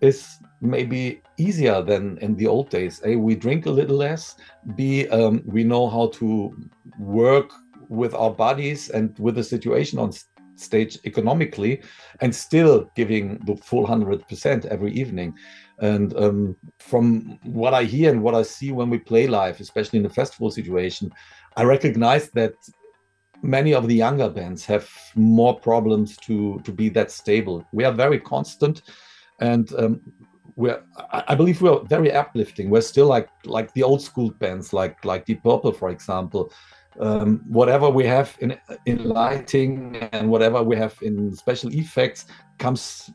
is maybe easier than in the old days. A, we drink a little less. B, um, we know how to work with our bodies and with the situation on stage economically, and still giving the full hundred percent every evening. And um, from what I hear and what I see when we play live, especially in the festival situation, I recognize that many of the younger bands have more problems to to be that stable. We are very constant, and um, we're I, believe we're very uplifting. We're still like like the old school bands, like like Deep Purple, for example. Um, whatever we have in in lighting and whatever we have in special effects comes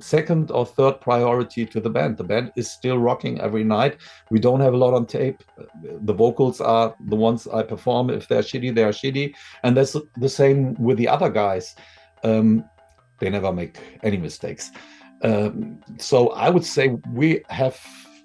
second or third priority to the band. The band is still rocking every night. We don't have a lot on tape. The vocals are the ones I perform. If they're shitty, they're shitty. And that's the same with the other guys. Um, they never make any mistakes. Um, so I would say we have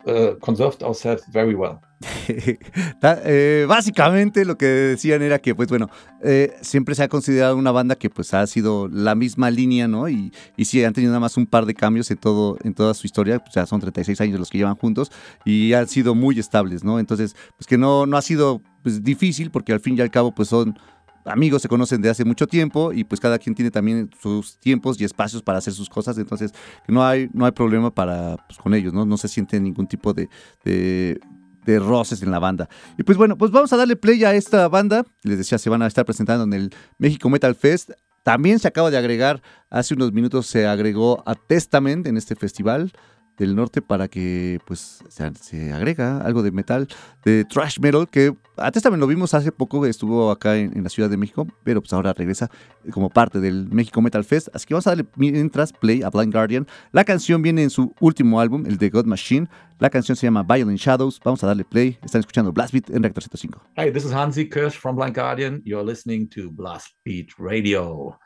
uh, conserved ourselves very well. eh, básicamente lo que decían era que, pues bueno, eh, siempre se ha considerado una banda que pues ha sido la misma línea, ¿no? Y, sí, han tenido nada más un par de cambios en, todo, en toda su historia, o sea, son 36 años los que llevan juntos y han sido muy estables, ¿no? Entonces, pues que no, no ha sido pues, difícil porque al fin y al cabo pues son amigos, se conocen de hace mucho tiempo y pues cada quien tiene también sus tiempos y espacios para hacer sus cosas, entonces no hay, no hay problema para, pues, con ellos, ¿no? No se siente ningún tipo de, de, de, roces en la banda. Y pues bueno, pues vamos a darle play a esta banda, les decía, se van a estar presentando en el México Metal Fest. También se acaba de agregar, hace unos minutos se agregó a Testament en este festival del norte para que pues se, se, agrega algo de metal, de trash metal, que antes también lo vimos hace poco, estuvo acá en, en, la Ciudad de México, pero pues ahora regresa como parte del México Metal Fest. Así que vamos a darle mientras play a Blind Guardian. La canción viene en su último álbum, el de God Machine. La canción se llama Violent Shadows. Vamos a darle play. Están escuchando Blast Beat en Reactor 105. Hey, this is Hansi Kirsch from Blind Guardian. You're listening to Blast Beat Radio.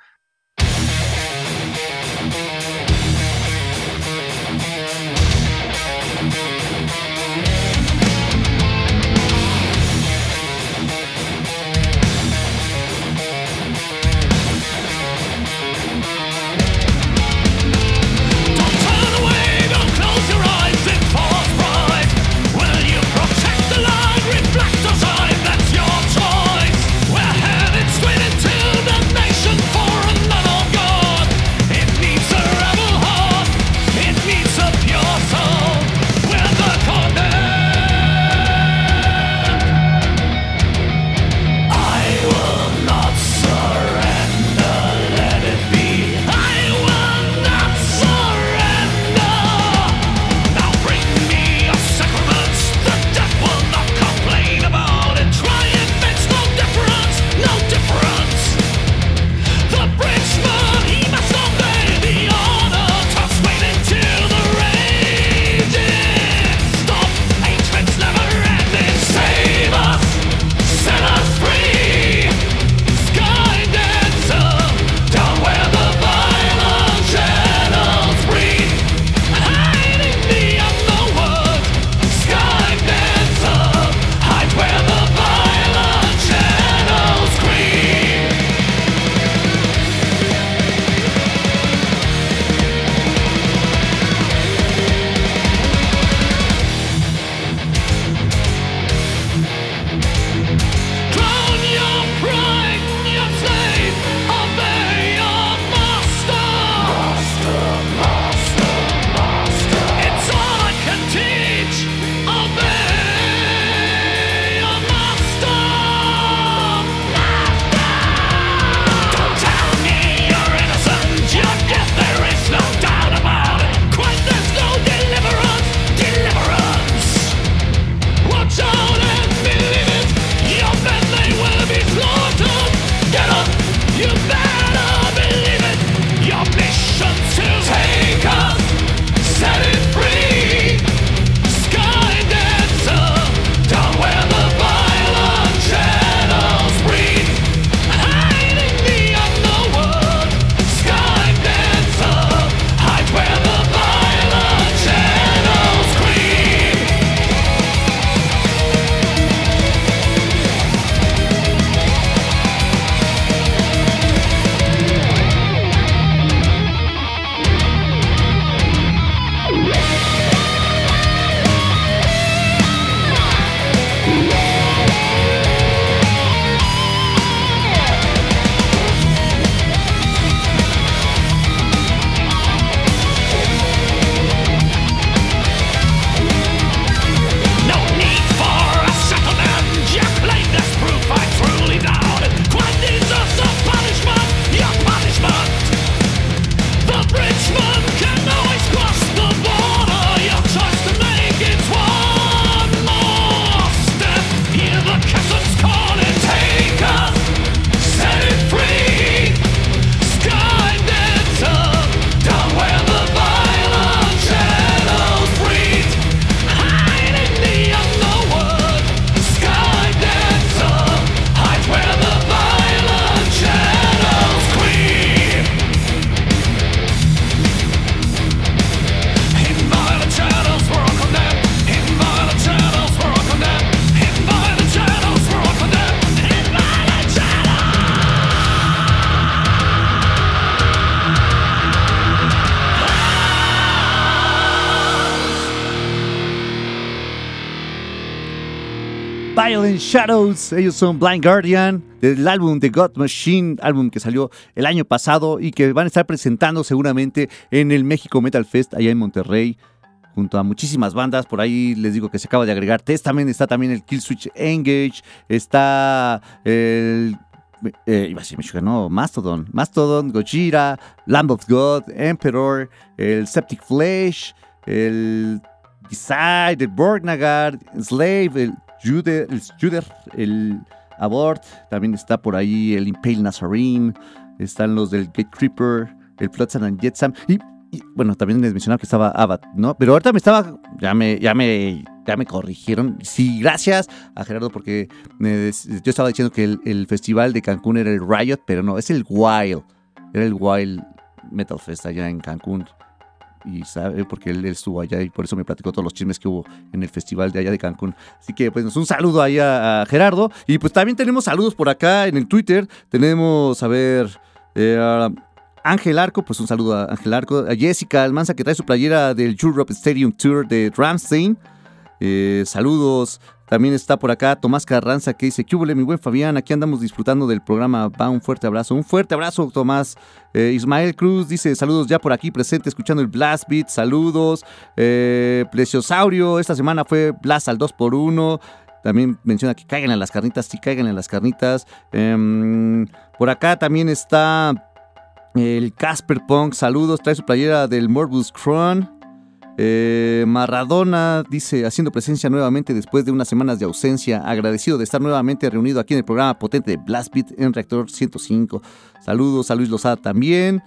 Shadows. Ellos son Blind Guardian, del álbum The God Machine, álbum que salió el año pasado y que van a estar presentando seguramente en el México Metal Fest allá en Monterrey. Junto a muchísimas bandas, por ahí les digo que se acaba de agregar Testament, está también el Killswitch Engage, está el eh, iba a decir no, Mastodon, Mastodon, Gojira, Lamb of God, Emperor, el Septic Flesh, el Decide, el Borgnagar, Slave, el Juder, el, Abort, también está por ahí el Impale Nazarene, están los del Gate Creeper, el Flotsam and Jetsam, y, bueno, también les mencionaba que estaba ¿no? Pero ahorita me estaba, ya me, ya me, ya me corrigieron. Sí, gracias a Gerardo porque yo estaba diciendo que el, el, festival de Cancún era el Riot, pero no, es el Wild, era el Wild Metal Fest allá en Cancún y sabe porque él, estuvo allá y por eso me platicó todos los chismes que hubo en el festival de allá de Cancún. Así que pues un saludo ahí a, Gerardo y pues también tenemos saludos por acá en el Twitter. Tenemos, a ver, eh, Ángel Arco, pues un saludo a Ángel Arco, a Jessica Almanza que trae su playera del Europe Stadium Tour de Ramstein. Eh, saludos también está por acá Tomás Carranza que dice, ¿qué hubo, mi buen Fabián? Aquí andamos disfrutando del programa. Va, un fuerte abrazo. Un fuerte abrazo, Tomás. Eh, Ismael Cruz dice, saludos ya por aquí presente, escuchando el Blast Beat. Saludos. Eh, Plesiosaurio, esta semana fue Blast al 2x1. También menciona que caigan en las carnitas, sí caigan en las carnitas. Em, por acá también está el Casper Punk, saludos, trae su playera del Morbus Crown. Eh, Maradona dice, haciendo presencia nuevamente después de unas semanas de ausencia, agradecido de estar nuevamente reunido aquí en el programa potente de Blast en Reactor 105. Saludos a Luis Lozada también,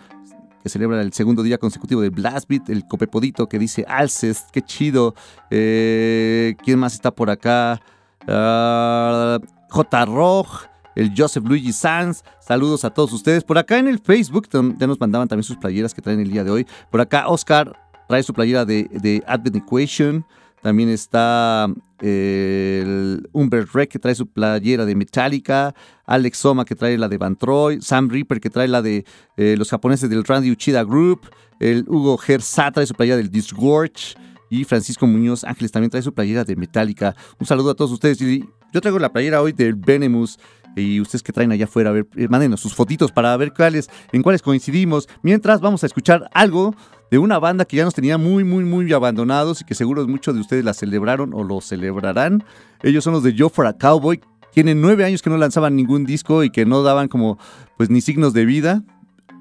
que celebra el segundo día consecutivo de Blast el Copepodito que dice Alces, qué chido. Eh, ¿Quién más está por acá? Ah, J. Roj el Joseph Luigi Sanz. Saludos a todos ustedes. Por acá en el Facebook ya nos mandaban también sus playeras que traen el día de hoy. Por acá Oscar trae su playera de, Advent Equation. También está el Humbert Reck que trae su playera de Metallica. Alex Soma que trae la de Van Troy. Sam Reaper que trae la de eh, los japoneses del Randy Uchida Group. El Hugo Gersa trae su playera del Disgorge. Y Francisco Muñoz Ángeles también trae su playera de Metallica. Un saludo a todos ustedes. yo traigo la playera hoy del Venemus y ustedes que traen allá afuera, a ver, eh, mándenos sus fotitos para ver cuáles, en cuáles coincidimos. Mientras vamos a escuchar algo de una banda que ya nos tenía muy, muy, muy abandonados y que seguro muchos de ustedes la celebraron o lo celebrarán. Ellos son los de Joe for a Cowboy. Tienen nueve años que no lanzaban ningún disco y que no daban como, pues, ni signos de vida.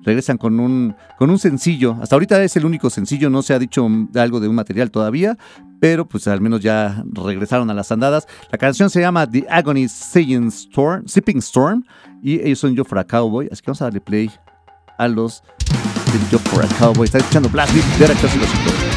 Regresan con un, con un sencillo. Hasta ahorita es el único sencillo, no se ha dicho algo de un material todavía, pero pues al menos ya regresaron a las andadas. La canción se llama The Agony Sipping Storm, y ellos son Joe for a Cowboy. Así que vamos a darle play a los Yo for a Cowboy. Está escuchando Blast Beat de Rectos y los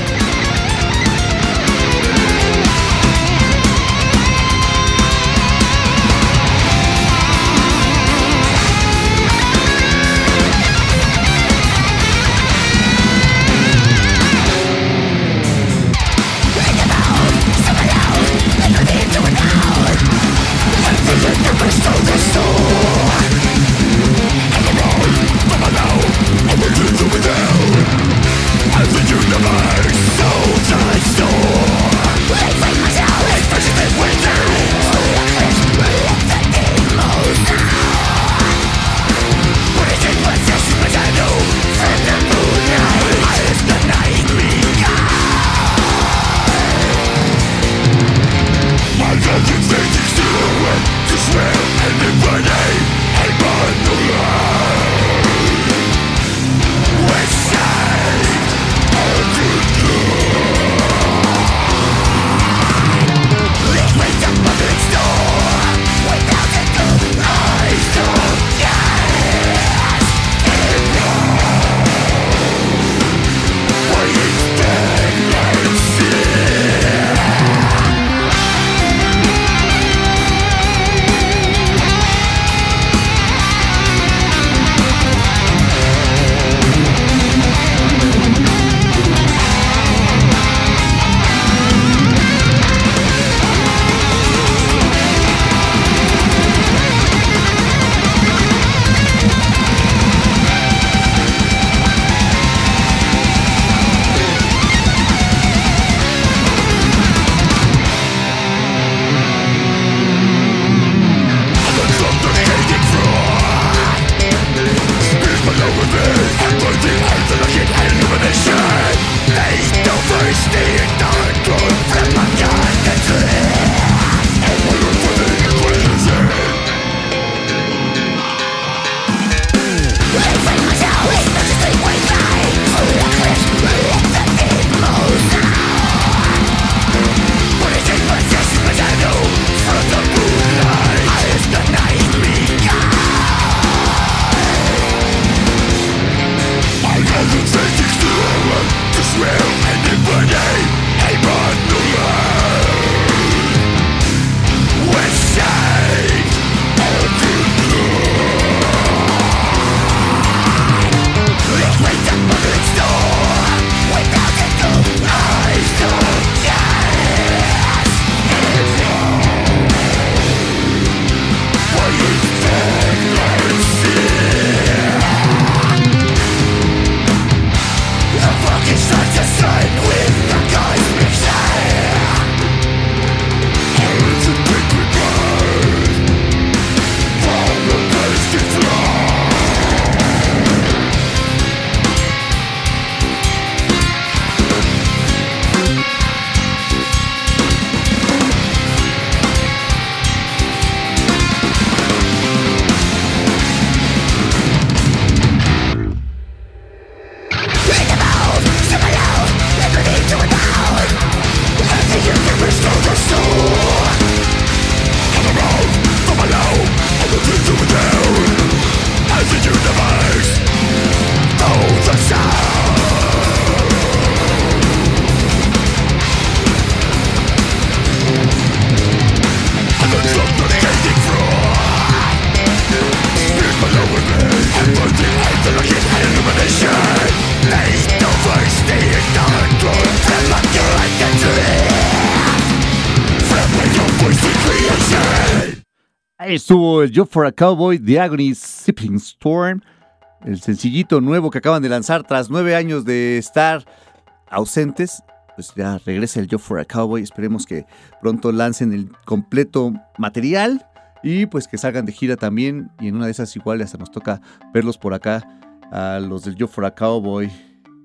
estuvo el Job for a Cowboy, The Agony Sipping Storm, el sencillito nuevo que acaban de lanzar tras nueve años de estar ausentes. Pues ya regresa el Job for a Cowboy. Esperemos que pronto lancen el completo material y pues que salgan de gira también. Y en una de esas igual hasta nos toca verlos por acá a los del Job for a Cowboy.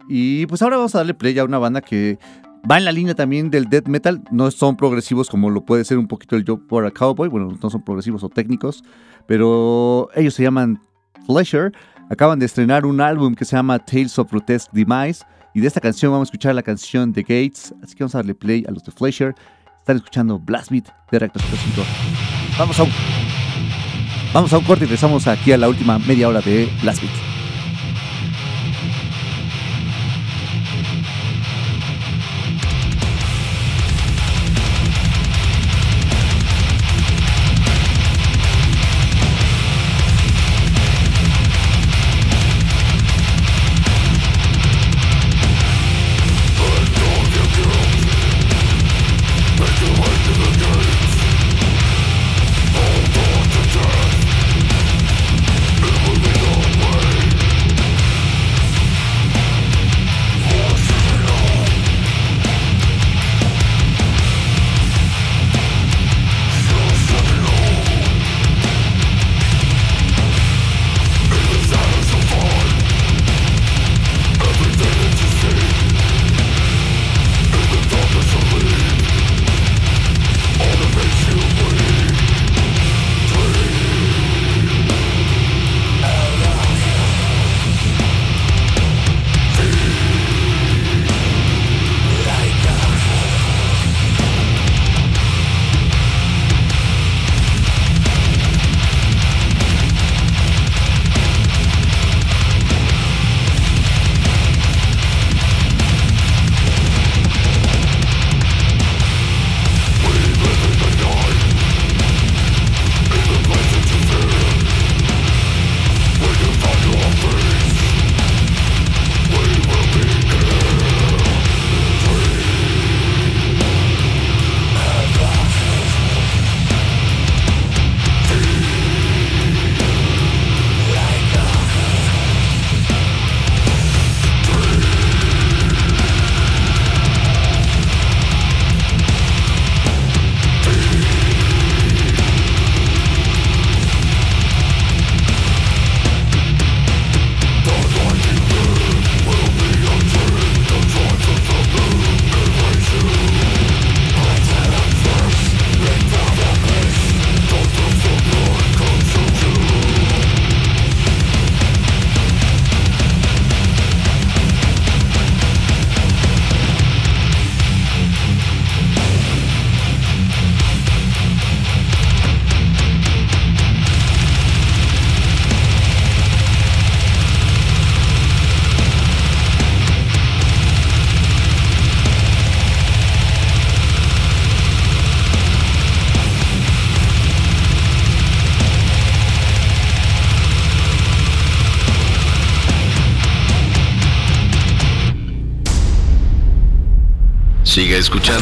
Y pues ahora vamos a darle play a una banda que va en la línea también del death metal. No son progresivos como lo puede ser un poquito el Job for a Cowboy. Bueno, no son progresivos o técnicos, pero ellos se llaman Fletcher. Acaban de estrenar un álbum que se llama Tales of Grotesque Demise. Y de esta canción vamos a escuchar la canción The Gates. Así que vamos a darle play a los de Fletcher. Están escuchando Blast Beat de Reactor 5. Vamos a un, vamos a un corte y regresamos aquí a la última media hora de Blast Beat.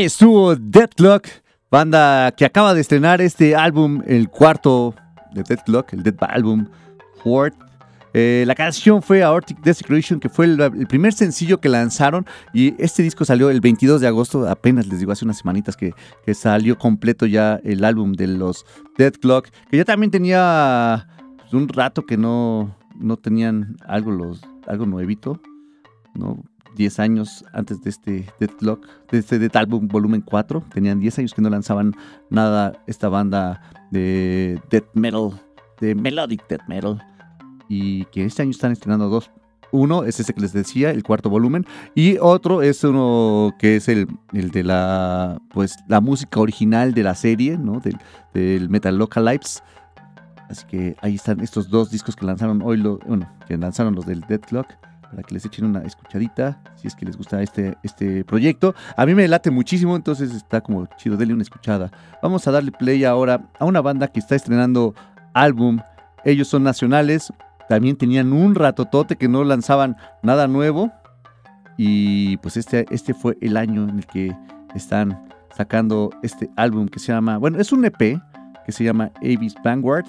Ahí estuvo Deadlock, banda que acaba de estrenar este álbum, el cuarto de Deadlock, el Dead Album Fourth. Eh, la canción fue Aortic Desecration, que fue el, primer sencillo que lanzaron. Y este disco salió el 22 de agosto, apenas les digo, hace unas semanitas que, salió completo ya el álbum de los Dead que ya también tenía pues, un rato que no, no tenían algo, los, algo nuevito, ¿no? 10 años antes de este Deadlock, de este Dead Album Volumen 4. Tenían 10 años que no lanzaban nada esta banda de Death Metal, de Melodic Death Metal. Y que este año están estrenando dos. Uno es ese que les decía, el cuarto volumen. Y otro es uno que es el, el de la, pues, la música original de la serie, ¿no? Del, del Metalocalypse. Así que ahí están estos dos discos que lanzaron hoy, bueno, que lanzaron los del Deadlock para que les echen una escuchadita, si es que les gusta este, este proyecto. A mí me late muchísimo, entonces está como chido, denle una escuchada. Vamos a darle play ahora a una banda que está estrenando álbum. Ellos son nacionales, también tenían un ratotote que no lanzaban nada nuevo. Y pues este, este fue el año en el que están sacando este álbum que se llama, bueno, es un EP que se llama Avis Vanguard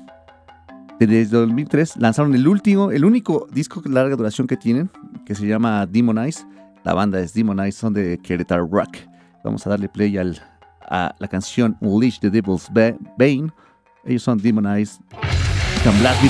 desde 2003 lanzaron el último, el único disco de larga duración que tienen, que se llama Demonize. La banda es Demonize, son de Querétaro Rock. Vamos a darle play al, a la canción Unleash the Devil's Bane. Ellos son Demonize. Con Blast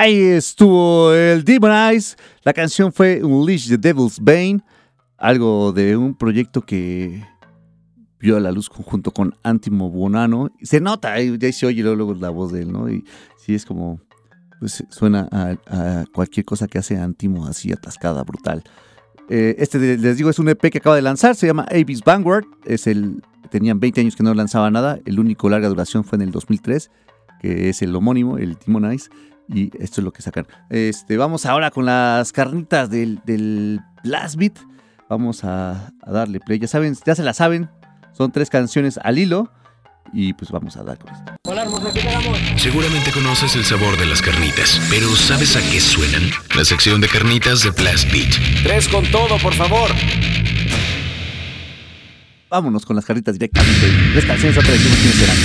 Ahí estuvo el Demon Eyes. La canción fue Unleash the Devil's Bane. Algo de un proyecto que vio a la luz junto con Antimo Bonano. Se nota, ya se oye luego, la voz de él, ¿no? Y sí es como, pues suena a, cualquier cosa que hace Antimo así atascada, brutal. Eh, este, les digo, es un EP que acaba de lanzar, se llama Abyss Vanguard. Es el, tenían 20 años que no lanzaba nada. El único larga duración fue en el 2003, que es el homónimo, el Demon Eyes. Y esto es lo que sacan. Este, vamos ahora con las carnitas del, del Blast Beat. Vamos a, a darle play. Ya saben, ya se la saben. Son tres canciones al hilo. Y pues vamos a dar con esto. Seguramente conoces el sabor de las carnitas, pero ¿sabes a qué suenan? La sección de carnitas de Blast Beat. Tres con todo, por favor. Vámonos con las carnitas directamente. Tres canciones, otra decimos quiénes serán.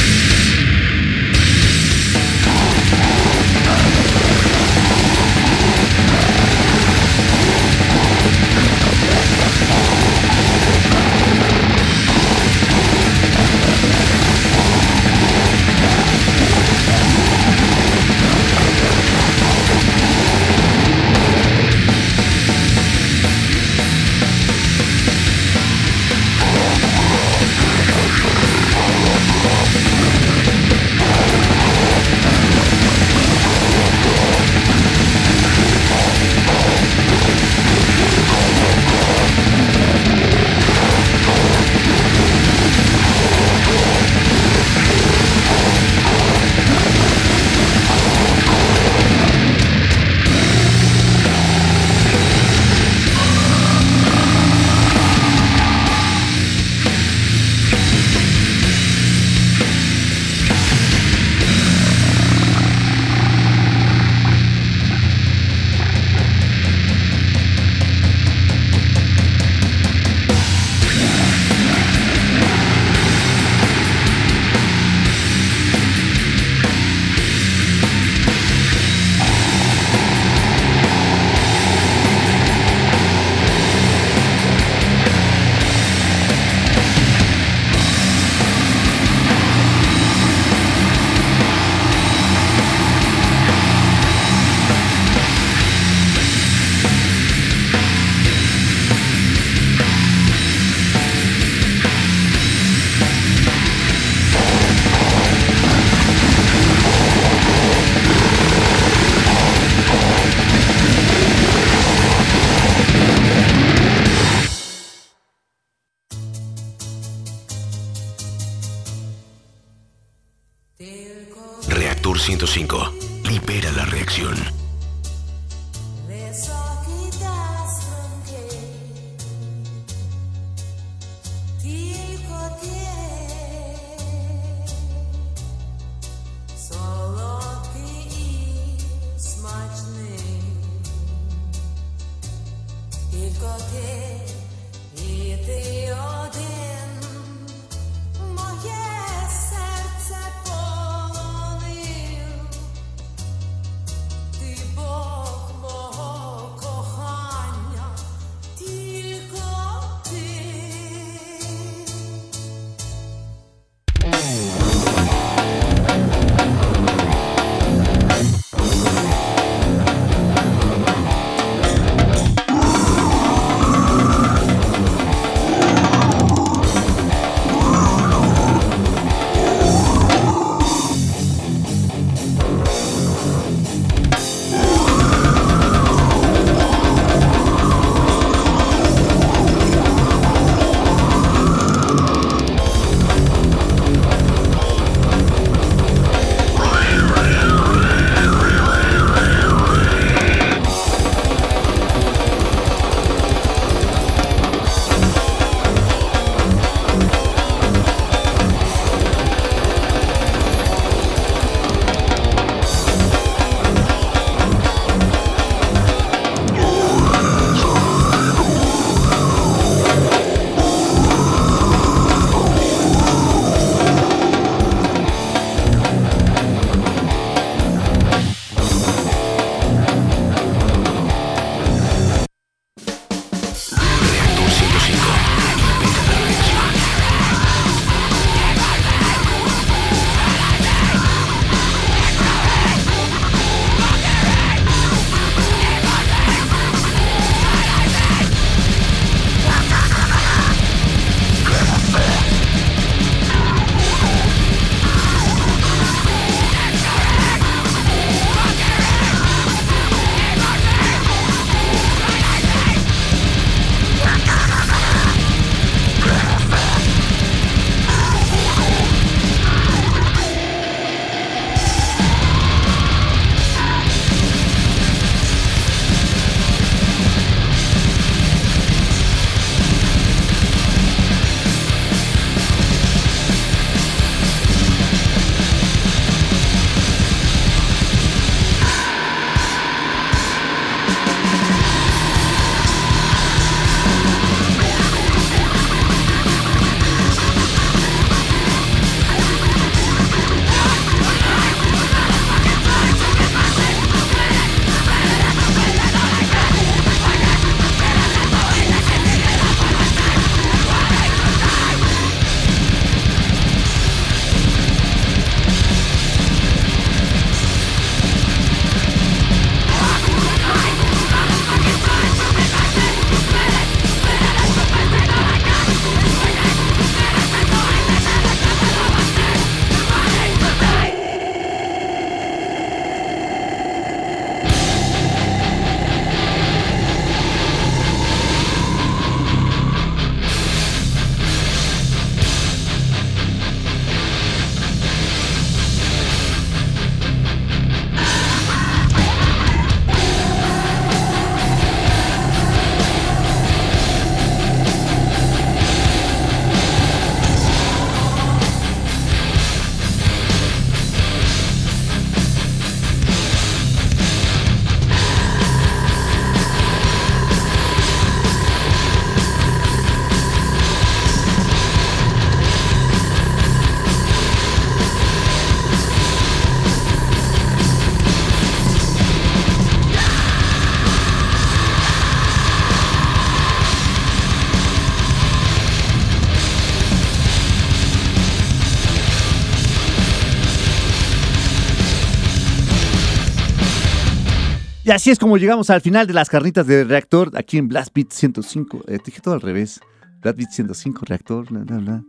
Y así es como llegamos al final de las carnitas de reactor aquí en Blast Beat 105. Eh, te dije todo al revés. Blast Beat 105, reactor, bla, bla, bla.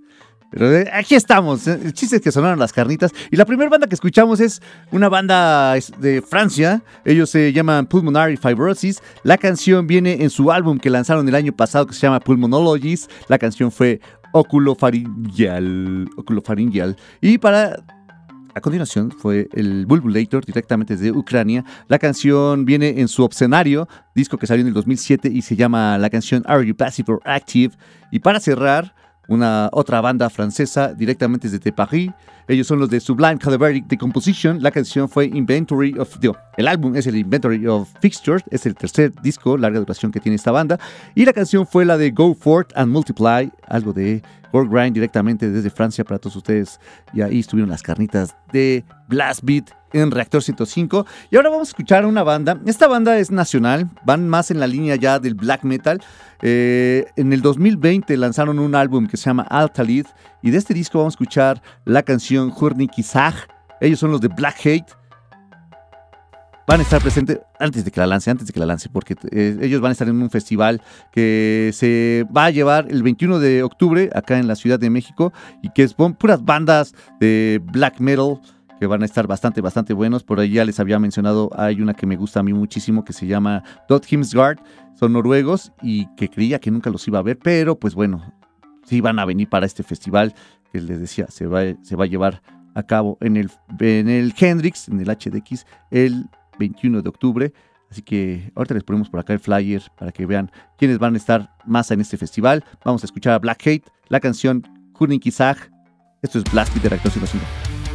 Pero eh, aquí estamos. eh, El chiste es que sonaron las carnitas. Y la primera banda que escuchamos es una banda de Francia. Ellos se llaman Pulmonary Fibrosis. La canción viene en su álbum que lanzaron el año pasado que se llama Pulmonologies. La canción fue Oculofaringeal. Oculofaringeal. Y para a continuación fue el Bulbulator directamente desde Ucrania. La canción viene en su Obscenario, disco que salió en el 2007 y se llama la canción Are You Passive or Active. Y para cerrar, una otra banda francesa directamente desde Paris. Ellos son los de Sublime Cadaveric Decomposition. La canción fue Inventory of... digo, el álbum es el Inventory of Fixtures. Es el tercer disco, larga duración que tiene esta banda. Y la canción fue la de Go Forth and Multiply. Algo de Grind directamente desde Francia para todos ustedes. Y ahí estuvieron las carnitas de Blast Beat en Reactor 105. Y ahora vamos a escuchar una banda. Esta banda es nacional, van más en la línea ya del black metal. Eh, en el 2020 lanzaron un álbum que se llama Altalid. Y de este disco vamos a escuchar la canción Hurnikizag. Ellos son los de Black Hate. Van a estar presentes antes de que la lance, antes de que la lance, porque eh, ellos van a estar en un festival que se va a llevar el 21 de octubre acá en la Ciudad de México y que son puras bandas de black metal que van a estar bastante, bastante buenos. Por ahí ya les había mencionado, hay una que me gusta a mí muchísimo que se llama Dot Himsgard. Son noruegos y que creía que nunca los iba a ver, pero pues bueno, sí van a venir para este festival que les decía, se va, se va a llevar a cabo en el, en el Hendrix, en el HDX, el 21 de octubre. Así que ahorita les ponemos por acá el flyer para que vean quiénes van a estar más en este festival. Vamos a escuchar a Black Hate, la canción Kizag. Esto es Blast Beat de Reactor 105.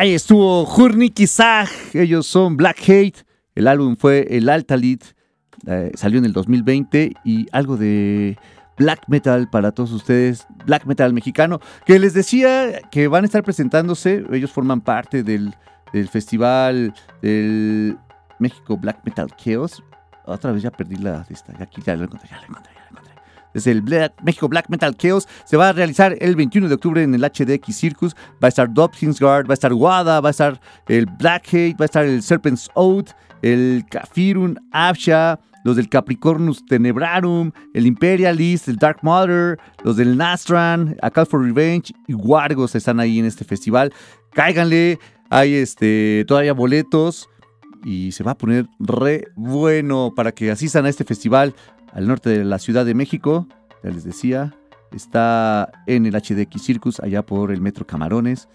Ahí estuvo Zag. Ellos son Black Hate. El álbum fue El Altalit. eh, salió en el 2020 y algo de black metal para todos ustedes, black metal mexicano, que les decía que van a estar presentándose, ellos forman parte del, del festival del México Black Metal Chaos. Otra vez ya perdí la lista, aquí ya la encontré, ya la encontré. Desde el Black- México Black Metal Chaos se va a realizar el 21 de octubre en el HDX Circus. Va a estar Dobkinsgard, va a estar Wada, va a estar el Black Hate, va a estar el Serpent's Oath, el Kafirun Absha, los del Capricornus Tenebrarum, el Imperialist, el Dark Mother, los del Nastran, A Call for Revenge y Wargos están ahí en este festival. Cáiganle, hay este, todavía boletos y se va a poner re bueno para que asistan a este festival al norte de la Ciudad de México. Ya les decía, está en el HDX Circus, allá por el Metro Camarones.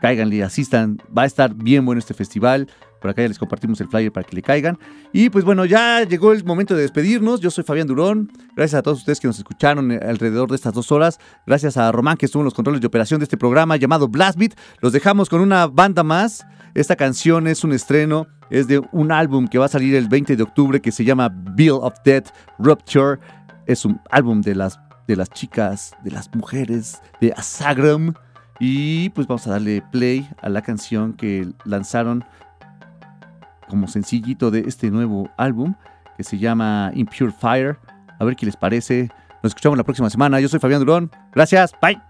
Cáiganle, asistan, va a estar bien bueno este festival. Por acá ya les compartimos el flyer para que le caigan. Y pues bueno, ya llegó el momento de despedirnos. Yo soy Fabián Durón. Gracias a todos ustedes que nos escucharon eh, alrededor de estas dos horas. Gracias a Román que estuvo en los controles de operación de este programa llamado Blast Beat. Los dejamos con una banda más. Esta canción es un estreno, es de un álbum que va a salir el 20 de octubre que se llama Bill of Death Rupture. Es un álbum de las, de las chicas, de las mujeres de Asagram. Y pues vamos a darle play a la canción que lanzaron como sencillito de este nuevo álbum que se llama Impure Fire. A ver qué les parece. Nos escuchamos la próxima semana. Yo soy Fabián Durón. Gracias. Bye.